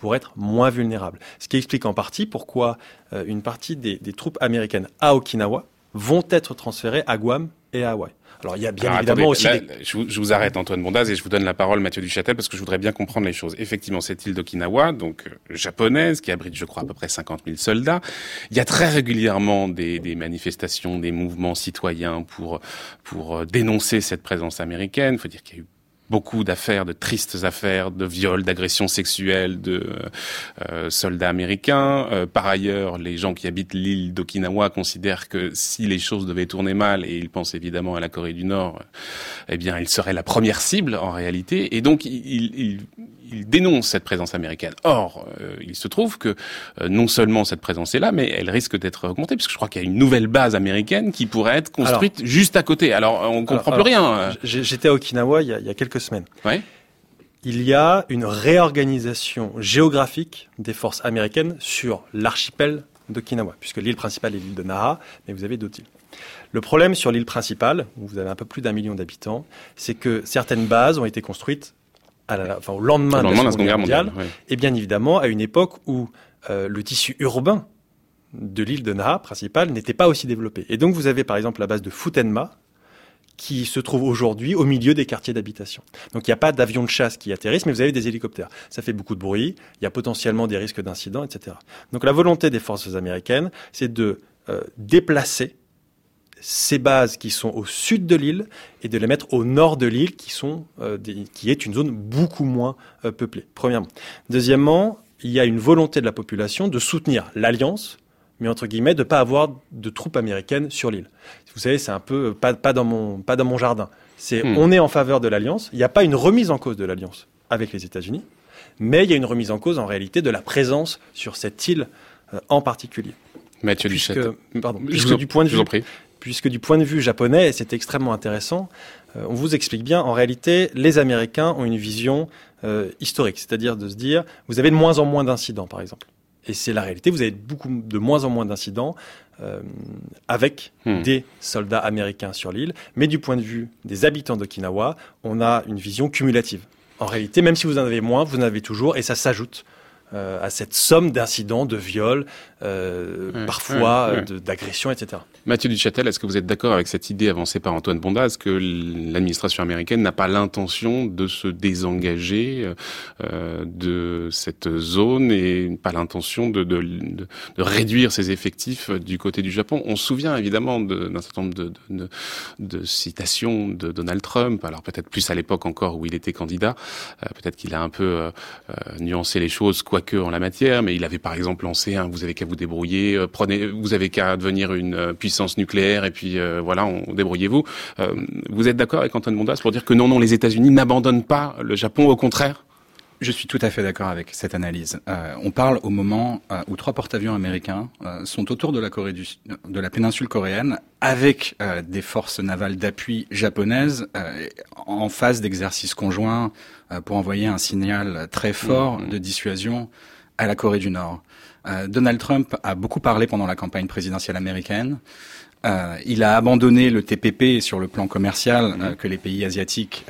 pour être moins vulnérables. Ce qui explique en partie pourquoi euh, une partie des, troupes américaines à Okinawa vont être transférées à Guam et à Hawaï. Alors il y a bien évidemment aussi. je, vous, arrête Antoine Bondaz et je vous donne la parole Mathieu Duchâtel parce que je voudrais bien comprendre les choses. Effectivement, cette île d'Okinawa, donc euh, japonaise, qui abrite, je crois, à peu près 50 000 soldats. Il y a très régulièrement des, des manifestations, des mouvements citoyens pour pour euh, dénoncer cette présence américaine. Il faut dire qu'il y a eu beaucoup d'affaires, de tristes affaires, de viols, d'agressions sexuelles de euh, soldats américains. Euh, par ailleurs, les gens qui habitent l'île d'Okinawa considèrent que si les choses devaient tourner mal, et ils pensent évidemment à la Corée du Nord, eh bien, ils seraient la première cible en réalité. Et donc, ils, il dénonce cette présence américaine. Or, euh, il se trouve que euh, non seulement cette présence est là, mais elle risque d'être augmentée, parce que je crois qu'il y a une nouvelle base américaine qui pourrait être construite juste à côté. Alors, on comprend plus rien. J'étais à Okinawa il y, a, il y a quelques semaines. Ouais. Il y a une réorganisation géographique des forces américaines sur l'archipel d'Okinawa, puisque l'île principale est l'île de Naha, mais vous avez d'autres îles. Le problème sur l'île principale, où vous avez un peu plus d'un million d'habitants, c'est que certaines bases ont été construites au lendemain, de la Seconde Guerre mondiale, et bien évidemment à une époque où euh, le tissu urbain de l'île de Naha principale n'était pas aussi développé. Et donc vous avez par exemple la base de Futenma, qui se trouve aujourd'hui au milieu des quartiers d'habitation. Donc il n'y a pas d'avions de chasse qui atterrissent, mais vous avez des hélicoptères. Ça fait beaucoup de bruit, il y a potentiellement des risques d'incidents, etc. Donc la volonté des forces américaines, c'est de euh, déplacer ces bases qui sont au sud de l'île et de les mettre au nord de l'île qui sont euh, qui est une zone beaucoup moins euh, peuplée. Premièrement. Deuxièmement, il y a une volonté de la population de soutenir l'alliance, mais entre guillemets de pas avoir de troupes américaines sur l'île. Vous savez, c'est un peu euh, pas, pas dans mon pas dans mon jardin. C'est hmm. on est en faveur de l'alliance. Il n'y a pas une remise en cause de l'alliance avec les États-Unis, mais il y a une remise en cause en réalité de la présence sur cette île en particulier. Mathieu Duchette. Pardon, du point de vue, puisque du point de vue japonais, et c'est extrêmement intéressant, euh, on vous explique bien, en réalité, les Américains ont une vision euh, historique, c'est-à-dire de se dire, vous avez de moins en moins d'incidents, par exemple. Et c'est la réalité, vous avez beaucoup de moins en moins d'incidents euh, avec hmm. des soldats américains sur l'île, mais du point de vue des habitants d'Okinawa, on a une vision cumulative. En réalité, même si vous en avez moins, vous en avez toujours, et ça s'ajoute euh, à cette somme d'incidents, de viols, euh, parfois d'agressions, etc. Mathieu Duchâtel, est-ce que vous êtes d'accord avec cette idée avancée par Antoine Bondaz que l'administration américaine n'a pas l'intention de se désengager euh, de cette zone et pas l'intention de, de, de, de, réduire ses effectifs du côté du Japon? On se souvient évidemment d'un certain nombre de, de, citations de Donald Trump, alors peut-être plus à l'époque encore où il était candidat, euh, peut-être qu'il a un peu euh, nuancé les choses, quoi en la matière, mais il avait par exemple lancé vous avez qu'à vous débrouiller, euh, prenez, vous avez qu'à devenir une euh, puissance nucléaire et puis euh, voilà, on, débrouillez-vous. vous êtes d'accord avec Antoine Mondas pour dire que non, non, les États-Unis n'abandonnent pas le Japon, au contraire? Je suis tout à fait d'accord avec cette analyse. on parle au moment où trois porte-avions américains sont autour de la Corée du, de la péninsule coréenne avec des forces navales d'appui japonaises en phase d'exercice conjoint pour envoyer un signal très fort mmh, mmh. de dissuasion à la Corée du Nord. Euh, Donald Trump a beaucoup parlé pendant la campagne présidentielle américaine. Euh, il a abandonné le TPP sur le plan commercial euh, que les pays asiatiques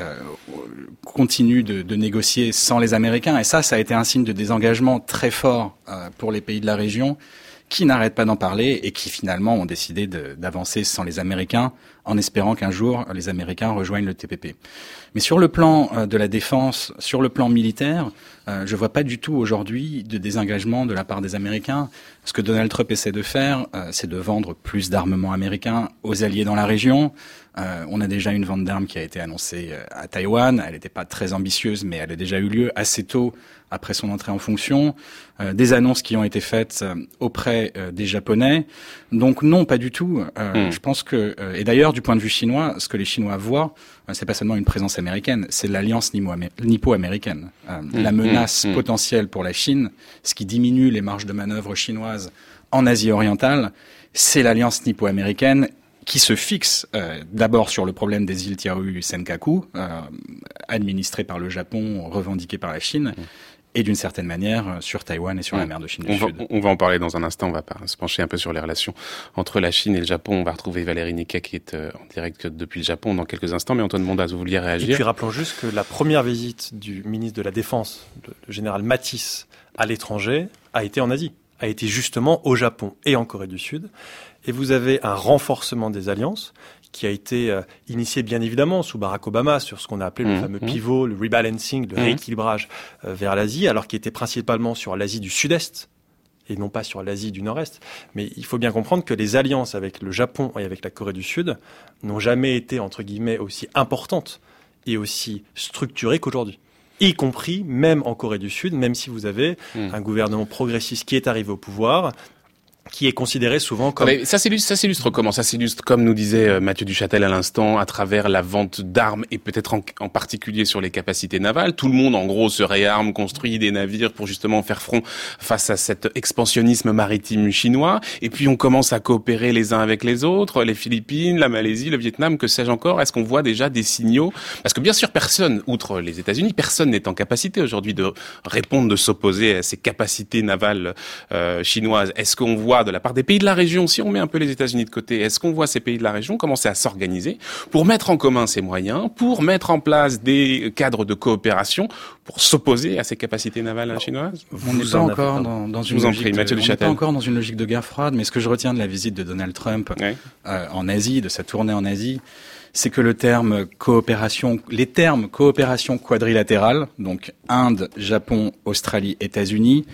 continuent de, de, négocier sans les Américains. Et ça, ça a été un signe de désengagement très fort pour les pays de la région qui n'arrêtent pas d'en parler et qui finalement ont décidé d'avancer sans les Américains en espérant qu'un jour les Américains rejoignent le TPP. Mais sur le plan euh, de la défense, sur le plan militaire, euh, je vois pas du tout aujourd'hui de désengagement de la part des Américains. Ce que Donald Trump essaie de faire, euh, c'est de vendre plus d'armements américains aux alliés dans la région. on a déjà une vente d'armes qui a été annoncée à Taïwan. Elle n'était pas très ambitieuse, mais elle a déjà eu lieu assez tôt après son entrée en fonction. des annonces qui ont été faites auprès des Japonais. Donc non, pas du tout. Hmm. Je pense que, et d'ailleurs, du point de vue chinois, ce que les Chinois voient, c'est pas seulement une présence américaine, c'est l'alliance nippo-américaine. Euh, mmh, la menace mmh, mmh. potentielle pour la Chine, ce qui diminue les marges de manœuvre chinoises en Asie orientale, c'est l'alliance nippo-américaine qui se fixe euh, d'abord sur le problème des îles Tiaoyu Senkaku, euh, administrées par le Japon, revendiquées par la Chine, et d'une certaine manière euh, sur Taïwan et sur la mm. mer de Chine du on Sud. Va, on va en parler dans un instant, on va se pencher un peu sur les relations entre la Chine et le Japon. On va retrouver Valérie Nika qui est euh, en direct depuis le Japon dans quelques instants, mais Antoine Mondaz, vous vouliez réagir? Et puis rappelons juste que la première visite du ministre de la Défense, le général Matisse, à l'étranger, a été en Asie, a été justement au Japon et en Corée du Sud. Et vous avez un renforcement des alliances qui a été euh, initié bien évidemment sous Barack Obama sur ce qu'on a appelé le mmh, fameux mmh. pivot, le rebalancing, le mmh. rééquilibrage euh, vers l'Asie, alors qu'il était principalement sur l'Asie du Sud-Est et non pas sur l'Asie du Nord-Est. Mais il faut bien comprendre que les alliances avec le Japon et avec la Corée du Sud n'ont jamais été, entre guillemets, aussi importantes et aussi structurées qu'aujourd'hui y compris même en Corée du Sud, même si vous avez un gouvernement progressiste qui est arrivé au pouvoir, qui est considéré souvent comme... s'illustre, ça s'illustre comment? Ça s'illustre, comme nous disait euh, Mathieu Duchâtel à l'instant, à travers la vente d'armes et peut-être en, particulier sur les capacités navales. Tout le monde, en gros, se réarme, construit des navires pour justement faire front face à cet expansionnisme maritime chinois. Et puis on commence à coopérer les uns avec les autres, les Philippines, la Malaisie, le Vietnam, que sais-je encore? Est-ce qu'on voit déjà des signaux? Parce que bien sûr, personne, outre les États-Unis, personne n'est en capacité aujourd'hui de répondre, de s'opposer à ces capacités navales euh, chinoises. Est-ce qu'on voit de la part des pays de la région, si on met un peu les États-Unis de côté, est-ce qu'on voit ces pays de la région commencer à s'organiser pour mettre en commun ces moyens, pour mettre en place des cadres de coopération pour s'opposer à ces capacités navales chinoises? On n'est pas encore dans, une logique. De, pas encore dans une logique de guerre froide, mais ce que je retiens de la visite de Donald Trump euh, en Asie, de sa tournée en Asie, c'est que le terme coopération, les termes coopération quadrilatérale, donc Inde, Japon, Australie, États-Unis,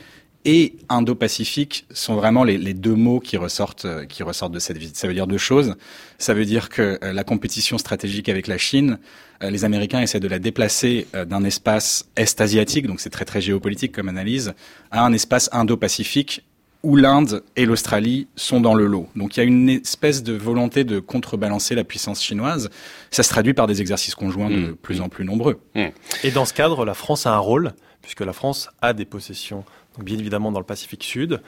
et Indo-Pacifique sont vraiment les, les, deux mots qui ressortent, euh, qui ressortent de cette visite. Ça veut dire deux choses. Ça veut dire que euh, la compétition stratégique avec la Chine, euh, les Américains essaient de la déplacer d'un espace est-asiatique, donc c'est très très géopolitique comme analyse, à un espace Indo-Pacifique où l'Inde et l'Australie sont dans le lot. Donc il y a une espèce de volonté de contrebalancer la puissance chinoise. Ça se traduit par des exercices conjoints de mmh. plus en plus nombreux. Mmh. Et dans ce cadre, la France a un rôle, puisque la France a des possessions bien évidemment dans le Pacifique Sud,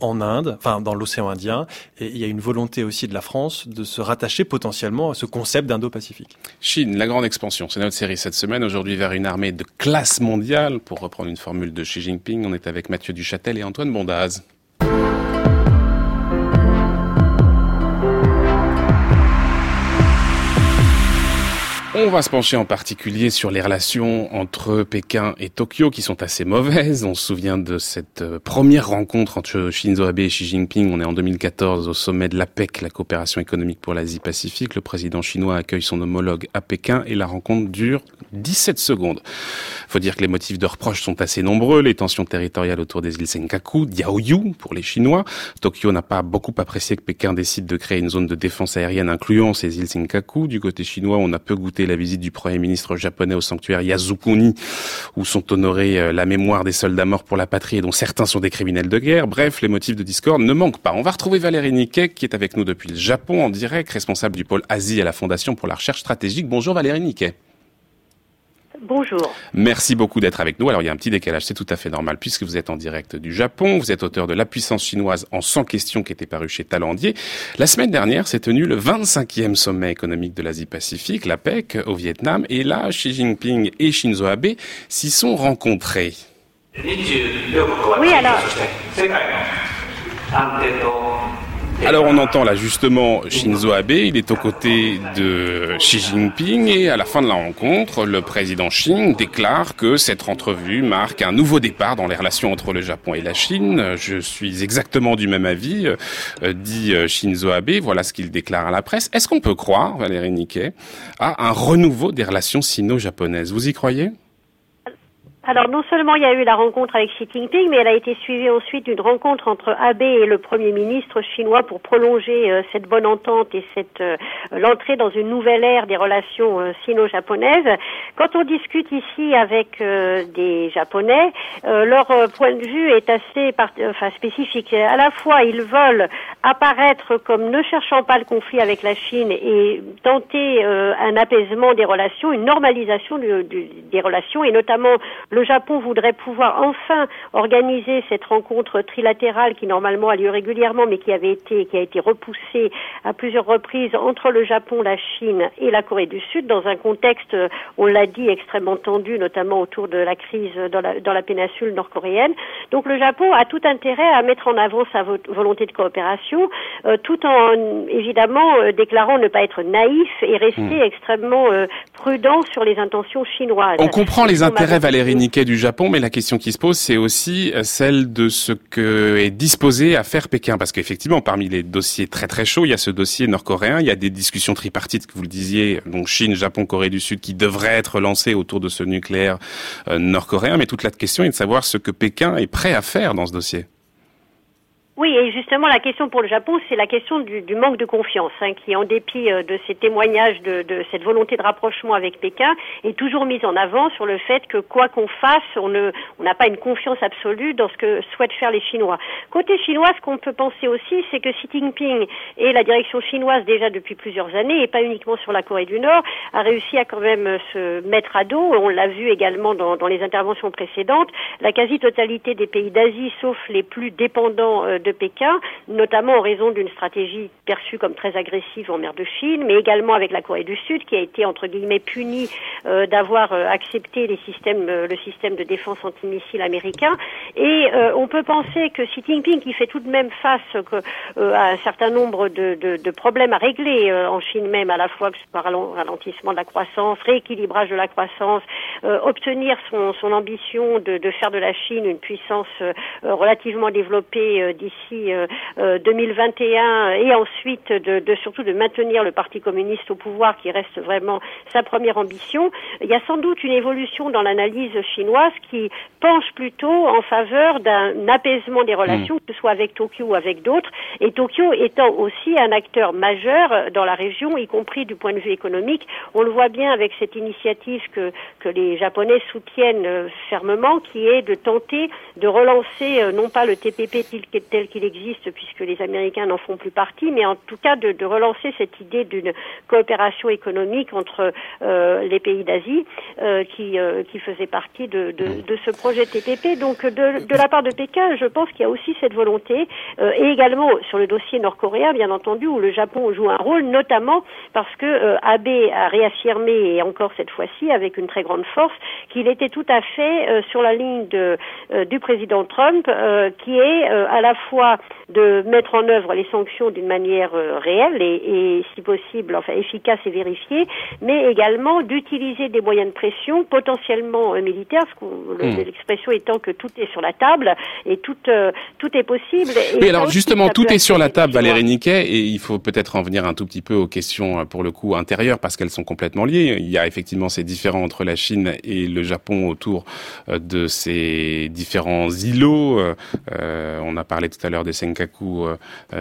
en Inde, enfin dans l'océan Indien, et il y a une volonté aussi de la France de se rattacher potentiellement à ce concept d'Indo-Pacifique. Chine, la grande expansion, c'est notre série cette semaine, aujourd'hui vers une armée de classe mondiale, pour reprendre une formule de Xi Jinping, on est avec Mathieu Duchâtel et Antoine Bondaz. On va se pencher en particulier sur les relations entre Pékin et Tokyo qui sont assez mauvaises. On se souvient de cette euh, première rencontre entre Shinzo Abe et Xi Jinping. On est en 2014 au sommet de l'APEC, la coopération économique pour l'Asie-Pacifique. Le président chinois accueille son homologue à Pékin et la rencontre dure 17 secondes. Faut dire que les motifs de reproche sont assez nombreux. Les tensions territoriales autour des îles Senkaku, Diaoyu pour les Chinois. Tokyo n'a pas beaucoup apprécié que Pékin décide de créer une zone de défense aérienne incluant ces îles Senkaku. Du côté chinois, on a peu goûté la visite du Premier ministre japonais au sanctuaire Yasukuni, où sont honorés euh, la mémoire des soldats morts pour la patrie et dont certains sont des criminels de guerre. Bref, les motifs de discorde ne manquent pas. On va retrouver Valérie Niquet, qui est avec nous depuis le Japon en direct, responsable du pôle Asie à la Fondation pour la recherche stratégique. Bonjour Valérie Niquet. Bonjour. Merci beaucoup d'être avec nous. Alors il y a un petit décalage, c'est tout à fait normal puisque vous êtes en direct du Japon. Vous êtes auteur de La puissance chinoise en 100 questions qui était paru chez Talandier. La semaine dernière s'est tenu le 25e sommet économique de l'Asie-Pacifique, l'APEC, au Vietnam. Et là, Xi Jinping et Shinzo Abe s'y sont rencontrés. Oui, alors. Alors on entend là justement Shinzo Abe, il est aux côtés de Xi Jinping et à la fin de la rencontre, le président Xi déclare que cette entrevue marque un nouveau départ dans les relations entre le Japon et la Chine. Je suis exactement du même avis, euh, dit euh, Shinzo Abe. Voilà ce qu'il déclare à la presse. Est-ce qu'on peut croire, Valérie Niquet, à un renouveau des relations sino-japonaises? Vous y croyez? Alors non seulement il y a eu la rencontre avec Xi Jinping, mais elle a été suivie ensuite d'une rencontre entre Abe et le Premier ministre chinois pour prolonger euh, cette bonne entente et cette euh, l'entrée dans une nouvelle ère des relations euh, sino-japonaises. Quand on discute ici avec des Japonais, leur point de vue est assez spécifique. À la fois, ils veulent apparaître comme ne cherchant pas le conflit avec la Chine et tenter un apaisement des relations, une normalisation des relations, et notamment le Japon voudrait pouvoir enfin organiser cette rencontre trilatérale qui normalement a lieu régulièrement, mais qui avait été qui a été repoussée à plusieurs reprises entre le Japon, la Chine et la Corée du Sud dans un contexte, on l'a dit, extrêmement tendu, notamment autour de la crise dans la, dans la péninsule nord-coréenne. Donc le Japon a tout intérêt à mettre en avant sa volonté de coopération, euh, tout en évidemment euh, déclarant ne pas être naïf et rester hmm. extrêmement euh, prudent sur les intentions chinoises. On comprend les intérêts, Valérie du Japon, mais la question qui se pose, c'est aussi euh, celle de ce que est disposé à faire Pékin. Parce qu'effectivement, parmi les dossiers très très chauds, il y a ce dossier nord-coréen, il y a des discussions tripartites, que vous le disiez, donc Chine, Japon, Corée du Sud, qui devraient être lancées autour de ce nucléaire euh, nord-coréen. Mais toute la question est de savoir ce que Pékin est prêt à faire dans ce dossier. Oui, et justement, la question pour le Japon, c'est la question du, du, manque de confiance, hein, qui, en dépit euh, de ces témoignages de, de, cette volonté de rapprochement avec Pékin, est toujours mise en avant sur le fait que quoi qu'on fasse, on ne, on n'a pas une confiance absolue dans ce que souhaitent faire les Chinois. Côté chinois, ce qu'on peut penser aussi, c'est que Xi Jinping et la direction chinoise déjà depuis plusieurs années, et pas uniquement sur la Corée du Nord, a réussi à quand même se mettre à dos. On l'a vu également dans, dans les interventions précédentes. La quasi-totalité des pays d'Asie, sauf les plus dépendants euh, de Pékin, notamment en raison d'une stratégie perçue comme très agressive en mer de Chine, mais également avec la Corée du Sud, qui a été entre guillemets punie euh, d'avoir euh, accepté euh, le système de défense antimissile américain. Et on peut penser que Xi Jinping, qui fait tout de même face à un certain nombre de, problèmes à régler en Chine même, à la fois par ralentissement de la croissance, rééquilibrage de la croissance, obtenir son, son ambition de, de, faire de la Chine une puissance relativement développée d'ici d'ici 2021 euh, euh, et ensuite de, de, surtout de maintenir le Parti communiste au pouvoir qui reste vraiment sa première ambition, il y a sans doute une évolution dans l'analyse chinoise qui penche plutôt en faveur d'un apaisement des relations, hmm. que ce soit avec Tokyo ou avec d'autres, et Tokyo étant aussi un acteur majeur dans la région, y compris du point de vue économique. On le voit bien avec cette initiative que, que les Japonais soutiennent euh, fermement, qui est de tenter de relancer non pas le TPP tel tel qu'il existe, puisque les Américains n'en font plus partie, mais en tout cas de, de relancer cette idée d'une coopération économique entre euh, les pays d'Asie euh, qui, euh, qui faisait partie de, de, de, ce projet TPP. Donc de, de la part de Pékin, je pense qu'il y a aussi cette volonté, et également sur le dossier nord-coréen, bien entendu, où le Japon joue un rôle, notamment parce que Abe a réaffirmé, et encore cette fois-ci avec une très grande force, qu'il était tout à fait sur la ligne de, du président Trump, qui est à la fois de mettre en œuvre les sanctions d'une manière réelle et, et, si possible, enfin efficace et vérifiée, mais également d'utiliser des moyens de pression potentiellement euh, militaires, hmm. l'expression étant que tout est sur la table et tout, euh, tout est possible. Et alors justement, tout est sur la table, Valérie Niquet, et il faut peut-être en venir un tout petit peu aux questions, euh, pour le coup, intérieures, parce qu'elles sont complètement liées. Il y a effectivement ces différends entre la Chine et le Japon autour de ces différents îlots. on a parlé tout à l'heure des Senkaku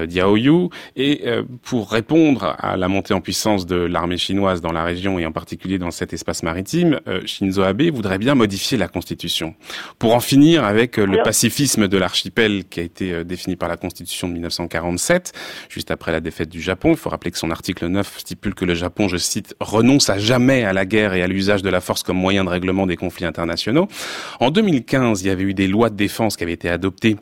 Diaoyu. Et pour répondre à la montée en puissance de l'armée chinoise dans la région et en particulier dans cet espace maritime, euh, Shinzo Abe voudrait bien modifier la constitution pour en finir avec euh, le pacifisme de l'archipel qui a été euh, défini par la constitution de 1947, juste après la défaite du Japon. Il faut rappeler que son article 9 stipule que le Japon, je cite, renonce à jamais à la guerre et à l'usage de la force comme moyen de règlement des conflits internationaux. En 2015, il y avait eu des lois de défense qui avaient été adoptées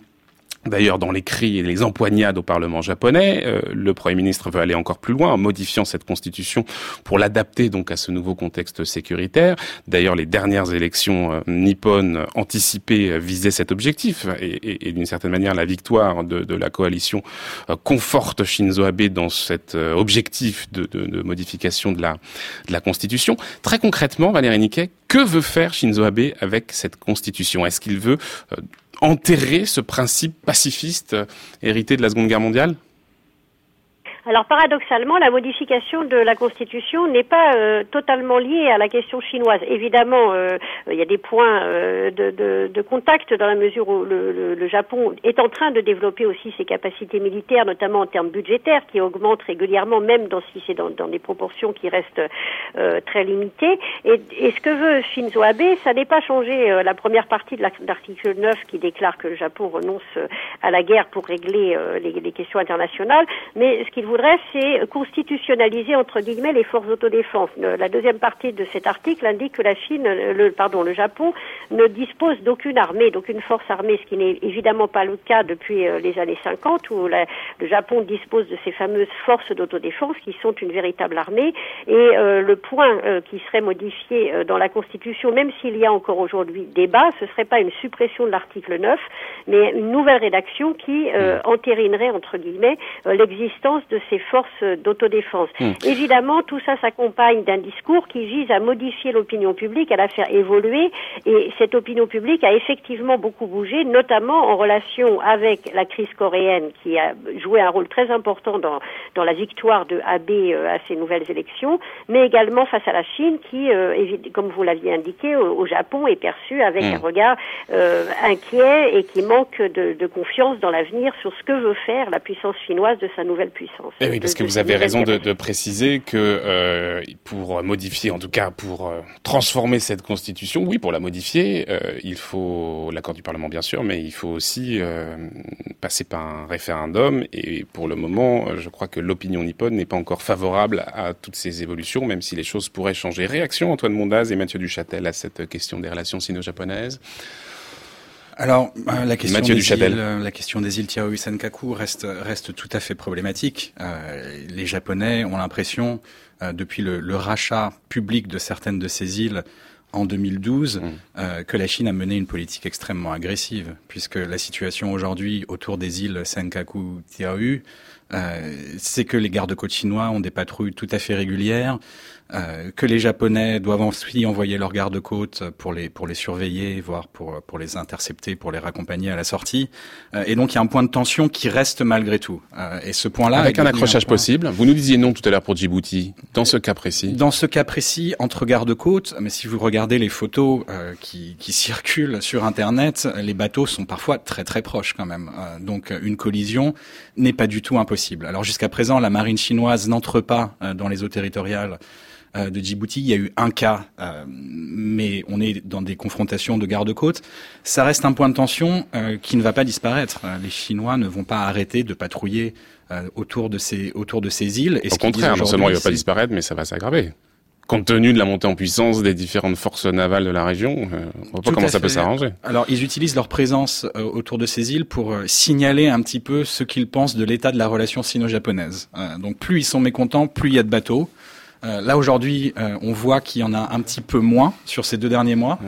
D'ailleurs, dans les cris et les empoignades au Parlement japonais, euh, le Premier ministre veut aller encore plus loin en modifiant cette constitution pour l'adapter donc à ce nouveau contexte sécuritaire. D'ailleurs, les dernières élections euh, nippones anticipées euh, visaient cet objectif et, d'une certaine manière, la victoire de, la coalition conforte Shinzo Abe dans cet objectif de, modification de la, de la constitution. Très concrètement, Valérie Niquet, que veut faire Shinzo Abe avec cette constitution? Est-ce qu'il veut enterrer ce principe pacifiste euh, hérité de la Seconde Guerre mondiale? Alors paradoxalement, la modification de la Constitution n'est pas euh, totalement liée à la question chinoise. Évidemment, euh, il y a des points euh, de, de, de, contact dans la mesure où le, le, le, Japon est en train de développer aussi ses capacités militaires, notamment en termes budgétaires, qui augmentent régulièrement, même dans, si c'est dans, dans, des proportions qui restent très limitées. Et, et, ce que veut Shinzo Abe, ça n'est pas changer la première partie de l'article 9 qui déclare que le Japon renonce à la guerre pour régler les, les, questions internationales, mais ce qu'il voudrais, c'est constitutionnaliser entre guillemets les forces d'autodéfense. La deuxième partie de cet article indique que la Chine, le, pardon, le Japon ne dispose d'aucune armée, d'aucune force armée, ce qui n'est évidemment pas le cas depuis euh, les années 50 où le Japon dispose de ces fameuses forces d'autodéfense qui sont une véritable armée. Et euh, le point euh, qui serait modifié dans la Constitution, même s'il y a encore aujourd'hui débat, ce serait pas une suppression de l'article 9, mais une nouvelle rédaction qui entérinerait entre guillemets l'existence de ces forces d'autodéfense. Hmm. Évidemment, tout ça s'accompagne d'un discours qui vise à modifier l'opinion publique, à la faire évoluer, et cette opinion publique a effectivement beaucoup bougé, notamment en relation avec la crise coréenne, qui a joué un rôle très important dans, dans la victoire de Abe euh, à ces nouvelles élections, mais également face à la Chine, qui, euh, comme vous l'aviez indiqué, au, Japon est perçue avec hmm. un regard euh, inquiet et qui manque de, de confiance dans l'avenir sur ce que veut faire la puissance chinoise de sa nouvelle puissance. Eh oui, parce que vous avez raison de, de, préciser que euh, pour modifier, en tout cas pour euh, transformer cette constitution, oui, pour la modifier, euh, il faut l'accord du Parlement bien sûr, mais il faut aussi euh, passer par un référendum. Et pour le moment, je crois que l'opinion nippone n'est pas encore favorable à toutes ces évolutions, même si les choses pourraient changer. Réaction Antoine Mondaz et Mathieu Duchâtel à cette question des relations sino-japonaises. Alors, euh, la question, des îles, euh, la question des îles Tiaoyu Senkaku reste, reste tout à fait problématique. Euh, les Japonais ont l'impression, depuis le, le, rachat public de certaines de ces îles en 2012, mm. que la Chine a mené une politique extrêmement agressive, puisque la situation aujourd'hui autour des îles Senkaku Tiaoyu, c'est que les gardes-côtes chinois ont des patrouilles tout à fait régulières, euh, que les Japonais doivent aussi envoyer leurs gardes-côtes pour les pour les surveiller, voire pour pour les intercepter, pour les raccompagner à la sortie. Euh, et donc il y a un point de tension qui reste malgré tout. Euh, et ce point-là, avec un accrochage possible. Vous nous disiez non tout à l'heure pour Djibouti. Dans ce cas précis. Dans ce cas précis, entre gardes-côtes, mais si vous regardez les photos qui qui circulent sur Internet, les bateaux sont parfois très très proches quand même. donc une collision n'est pas du tout impossible. Alors jusqu'à présent, la marine chinoise n'entre pas dans les eaux territoriales de Djibouti. Il y a eu un cas, mais on est dans des confrontations de garde-côte. Ça reste un point de tension qui ne va pas disparaître. les Chinois ne vont pas arrêter de patrouiller autour de ces autour de ces îles. Et Au contraire, non seulement il ne va pas disparaître, mais ça va s'aggraver compte tenu de la montée en puissance des différentes forces navales de la région, euh, on voit pas comment ça peut s'arranger. Alors, ils utilisent leur présence euh, autour de ces îles pour euh, signaler un petit peu ce qu'ils pensent de l'état de la relation sino-japonaise. donc, plus ils sont mécontents, plus il y a de bateaux. Là, aujourd'hui, on voit qu'il y en a un petit peu moins sur ces deux derniers mois.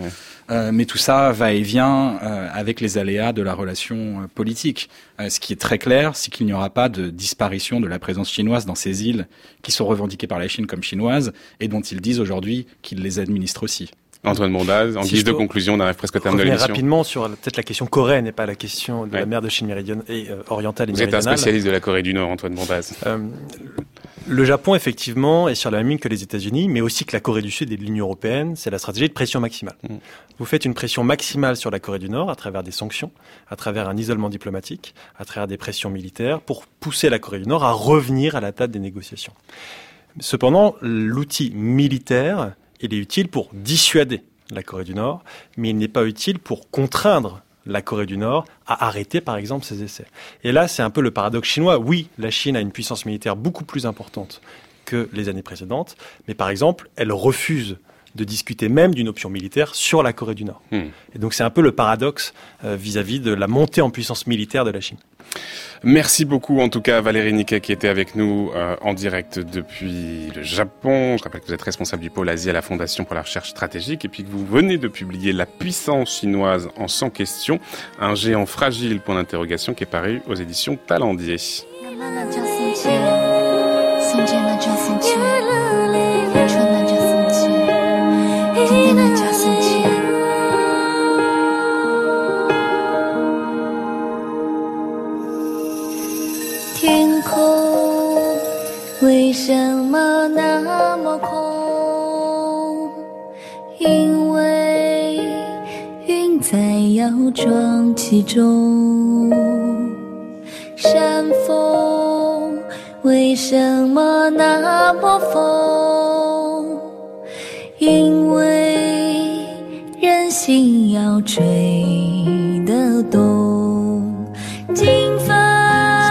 Euh, mais tout ça va et vient euh, avec les aléas de la relation euh, politique. ce qui est très clair, c'est qu'il n'y aura pas de disparition de la présence chinoise dans ces îles qui sont revendiquées par la Chine comme chinoises et dont ils disent aujourd'hui qu'ils les administrent aussi. Antoine Mondaz, en guise de conclusion, on arrive presque au terme de l'émission. rapidement sur peut-être la question coréenne et pas la question de la mer de Chine méridionale et orientale et Vous êtes un spécialiste de la Corée du Nord, Antoine Mondaz. Le Japon, effectivement, est sur la même ligne que les États-Unis, mais aussi que la Corée du Sud et l'Union européenne. C'est la stratégie de pression maximale. Mm. Vous faites une pression maximale sur la Corée du Nord à travers des sanctions, à travers un isolement diplomatique, à travers des pressions militaires, pour pousser la Corée du Nord à revenir à la table des négociations. Cependant, l'outil militaire, il est utile pour dissuader la Corée du Nord, mais il n'est pas utile pour contraindre la Corée du Nord a arrêté par exemple ses essais. Et là, c'est un peu le paradoxe chinois. Oui, la Chine a une puissance militaire beaucoup plus importante que les années précédentes, mais par exemple, elle refuse de discuter même d'une option militaire sur la Corée du Nord. Hmm. Et donc c'est un peu le paradoxe euh, vis-à-vis de la montée en puissance militaire de la Chine. Merci beaucoup en tout cas Valérie Niquet qui était avec nous euh, en direct depuis le Japon. Je rappelle que vous êtes responsable du pôle Asie à la Fondation pour la recherche stratégique et puis que vous venez de publier La puissance chinoise en 100 questions, un géant fragile point d'interrogation qui est paru aux éditions Talendier.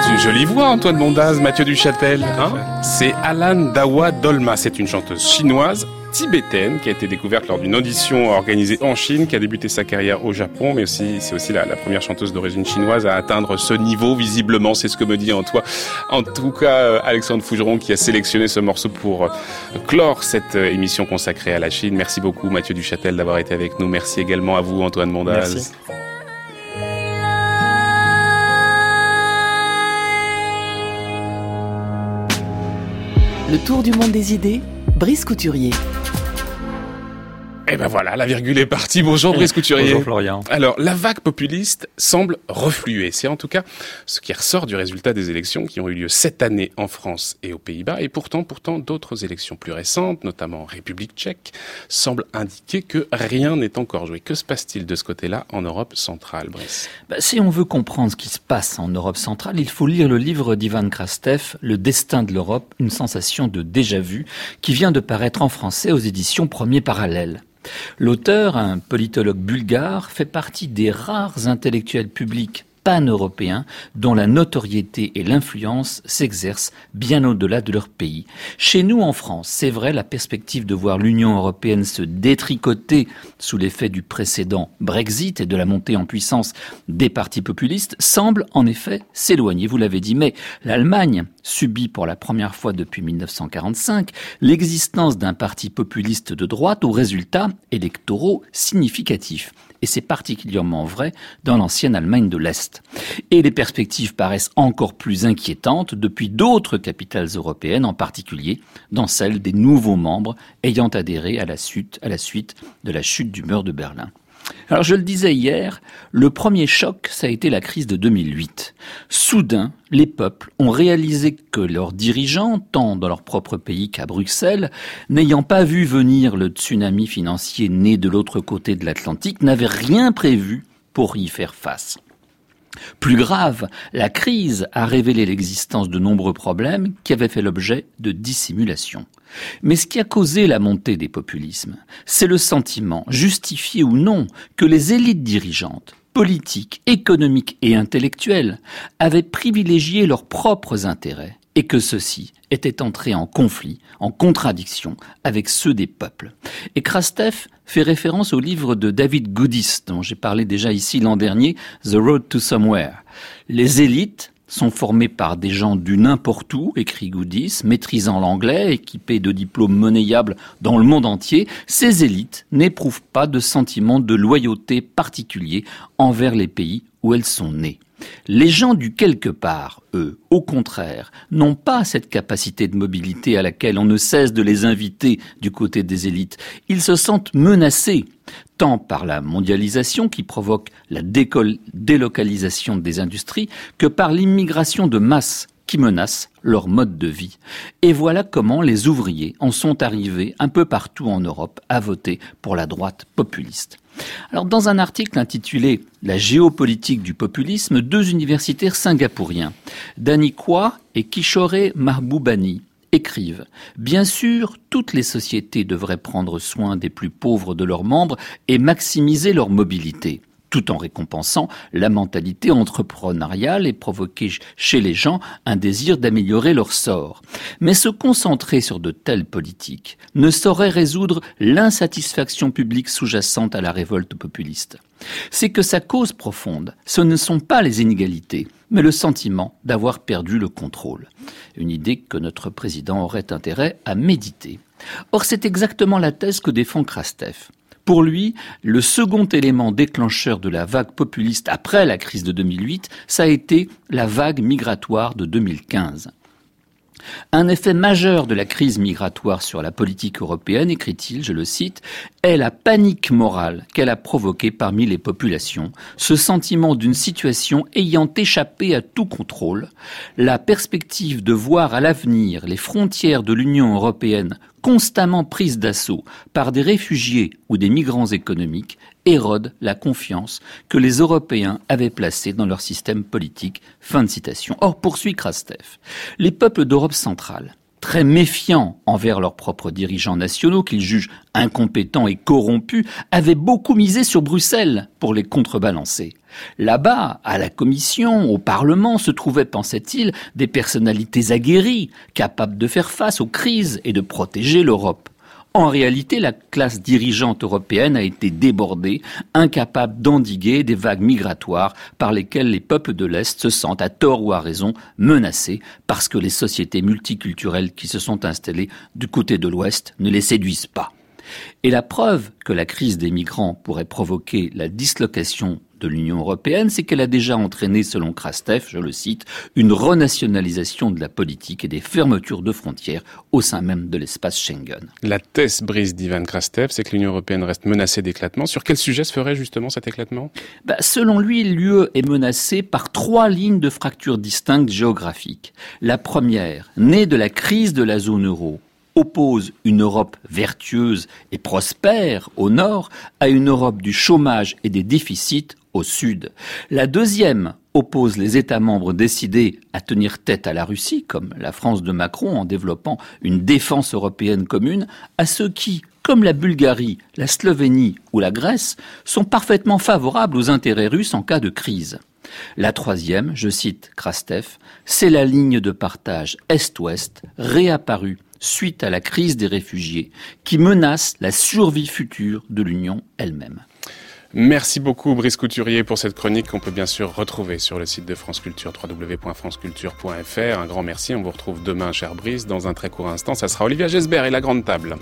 C'est une jolie voix, Antoine Bondaz, Mathieu Duchâtel. Hein? C'est Alan Dawa Dolma. C'est une chanteuse chinoise tibétaine qui a été découverte lors d'une audition organisée en Chine, qui a débuté sa carrière au Japon, mais aussi c'est aussi la, première chanteuse d'origine chinoise à atteindre ce niveau. Visiblement, c'est ce que me dit en toi. En tout cas, euh, Alexandre Fougeron qui a sélectionné ce morceau pour euh, clore cette euh, émission consacrée à la Chine. Merci beaucoup Mathieu Duchâtel d'avoir été avec nous. Merci également à vous Antoine Mondaz. Le tour du monde des idées, Brice Couturier. Et eh ben voilà, la virgule est partie. Bonjour Brice Couturier. Bonjour Florian. Alors, la vague populiste semble refluer. C'est en tout cas ce qui ressort du résultat des élections qui ont eu lieu cette année en France et aux Pays-Bas. Et pourtant, pourtant, d'autres élections plus récentes, notamment en République tchèque, semblent indiquer que rien n'est encore joué. Que se passe-t-il de ce côté-là en Europe centrale, Brice? Bah, Si on veut comprendre ce qui se passe en Europe centrale, il faut lire le livre d'Ivan Krastev, Le destin de l'Europe, une sensation de déjà-vu, qui vient de paraître en français aux éditions Premier Parallèle. L'auteur, un politologue bulgare, fait partie des rares intellectuels publics pan-européens dont la notoriété et l'influence s'exercent bien au-delà de leur pays. Chez nous, en France, c'est vrai, la perspective de voir l'Union européenne se détricoter sous l'effet du précédent Brexit et de la montée en puissance des partis populistes semble en effet s'éloigner, vous l'avez dit, mais l'Allemagne subit pour la première fois depuis 1945 l'existence d'un parti populiste de droite aux résultats électoraux significatifs. Et c'est particulièrement vrai dans l'ancienne Allemagne de l'Est. Et les perspectives paraissent encore plus inquiétantes depuis d'autres capitales européennes, en particulier dans celles des nouveaux membres ayant adhéré à la suite, de la chute du mur de Berlin. Alors je le disais hier, le premier choc, ça a été la crise de 2008. Soudain, les peuples ont réalisé que leurs dirigeants, tant dans leur propre pays qu'à Bruxelles, n'ayant pas vu venir le tsunami financier né de l'autre côté de l'Atlantique, n'avaient rien prévu pour y faire face. Plus grave, la crise a révélé l'existence de nombreux problèmes qui avaient fait l'objet de dissimulation. Mais ce qui a causé la montée des populismes, c'est le sentiment, justifié ou non, que les élites dirigeantes, politiques, économiques et intellectuelles avaient privilégié leurs propres intérêts et que ceux-ci étaient entrés en conflit, en contradiction avec ceux des peuples. Et Krastev fait référence au livre de David Goodis, dont j'ai parlé déjà ici l'an dernier, The Road to Somewhere. Les élites sont formées par des gens du n'importe où, écrit Goodis, maîtrisant l'anglais, équipés de diplômes monnayables dans le monde entier, ces élites n'éprouvent pas de sentiment de loyauté particulier envers les pays où elles sont nées. Les gens du quelque part, eux, au contraire, n'ont pas cette capacité de mobilité à laquelle on ne cesse de les inviter du côté des élites. Ils se sentent menacés, tant par la mondialisation qui provoque la délocalisation des industries que par l'immigration de masse qui menace leur mode de vie. Et voilà comment les ouvriers en sont arrivés un peu partout en Europe à voter pour la droite populiste. Alors, dans un article intitulé La géopolitique du populisme, deux universitaires singapouriens, Dani Kwa et Kishore Mahboubani, écrivent Bien sûr, toutes les sociétés devraient prendre soin des plus pauvres de leurs membres et maximiser leur mobilité tout en récompensant la mentalité entrepreneuriale et provoquer chez les gens un désir d'améliorer leur sort. Mais se concentrer sur de telles politiques ne saurait résoudre l'insatisfaction publique sous-jacente à la révolte populiste. C'est que sa cause profonde, ce ne sont pas les inégalités, mais le sentiment d'avoir perdu le contrôle. Une idée que notre président aurait intérêt à méditer. Or, c'est exactement la thèse que défend Krastev. Pour lui, le second élément déclencheur de la vague populiste après la crise de 2008, ça a été la vague migratoire de 2015. Un effet majeur de la crise migratoire sur la politique européenne, écrit-il, je le cite, est la panique morale qu'elle a provoquée parmi les populations, ce sentiment d'une situation ayant échappé à tout contrôle, la perspective de voir à l'avenir les frontières de l'Union européenne constamment prises d'assaut par des réfugiés ou des migrants économiques érode la confiance que les Européens avaient placée dans leur système politique. Fin de citation. Or, poursuit Krastev, les peuples d'Europe centrale, très méfiants envers leurs propres dirigeants nationaux qu'ils jugent incompétents et corrompus, avaient beaucoup misé sur Bruxelles pour les contrebalancer. Là-bas, à la Commission, au Parlement, se trouvaient, pensait-il, des personnalités aguerries, capables de faire face aux crises et de protéger l'Europe. En réalité, la classe dirigeante européenne a été débordée, incapable d'endiguer des vagues migratoires par lesquelles les peuples de l'Est se sentent, à tort ou à raison, menacés parce que les sociétés multiculturelles qui se sont installées du côté de l'Ouest ne les séduisent pas. Et la preuve que la crise des migrants pourrait provoquer la dislocation de l'Union européenne, c'est qu'elle a déjà entraîné, selon Krastev, je le cite, une renationalisation de la politique et des fermetures de frontières au sein même de l'espace Schengen. La thèse brise d'Ivan Krastev, c'est que l'Union européenne reste menacée d'éclatement. Sur quel sujet se ferait justement cet éclatement? Bah, Selon lui, l'UE est menacée par trois lignes de fractures distinctes géographiques. La première, née de la crise de la zone euro, oppose une Europe vertueuse et prospère au nord à une Europe du chômage et des déficits au sud. La deuxième oppose les États membres décidés à tenir tête à la Russie, comme la France de Macron en développant une défense européenne commune, à ceux qui, comme la Bulgarie, la Slovénie ou la Grèce, sont parfaitement favorables aux intérêts russes en cas de crise. La troisième, je cite Krastev, c'est la ligne de partage Est-Ouest réapparue suite à la crise des réfugiés qui menace la survie future de l'Union elle-même. Merci beaucoup Brice Couturier pour cette chronique qu'on peut bien sûr retrouver sur le site de France Culture www.franceculture.fr. Un grand merci, on vous retrouve demain cher Brice dans un très court instant, ça sera Olivia Gesbert et la grande table.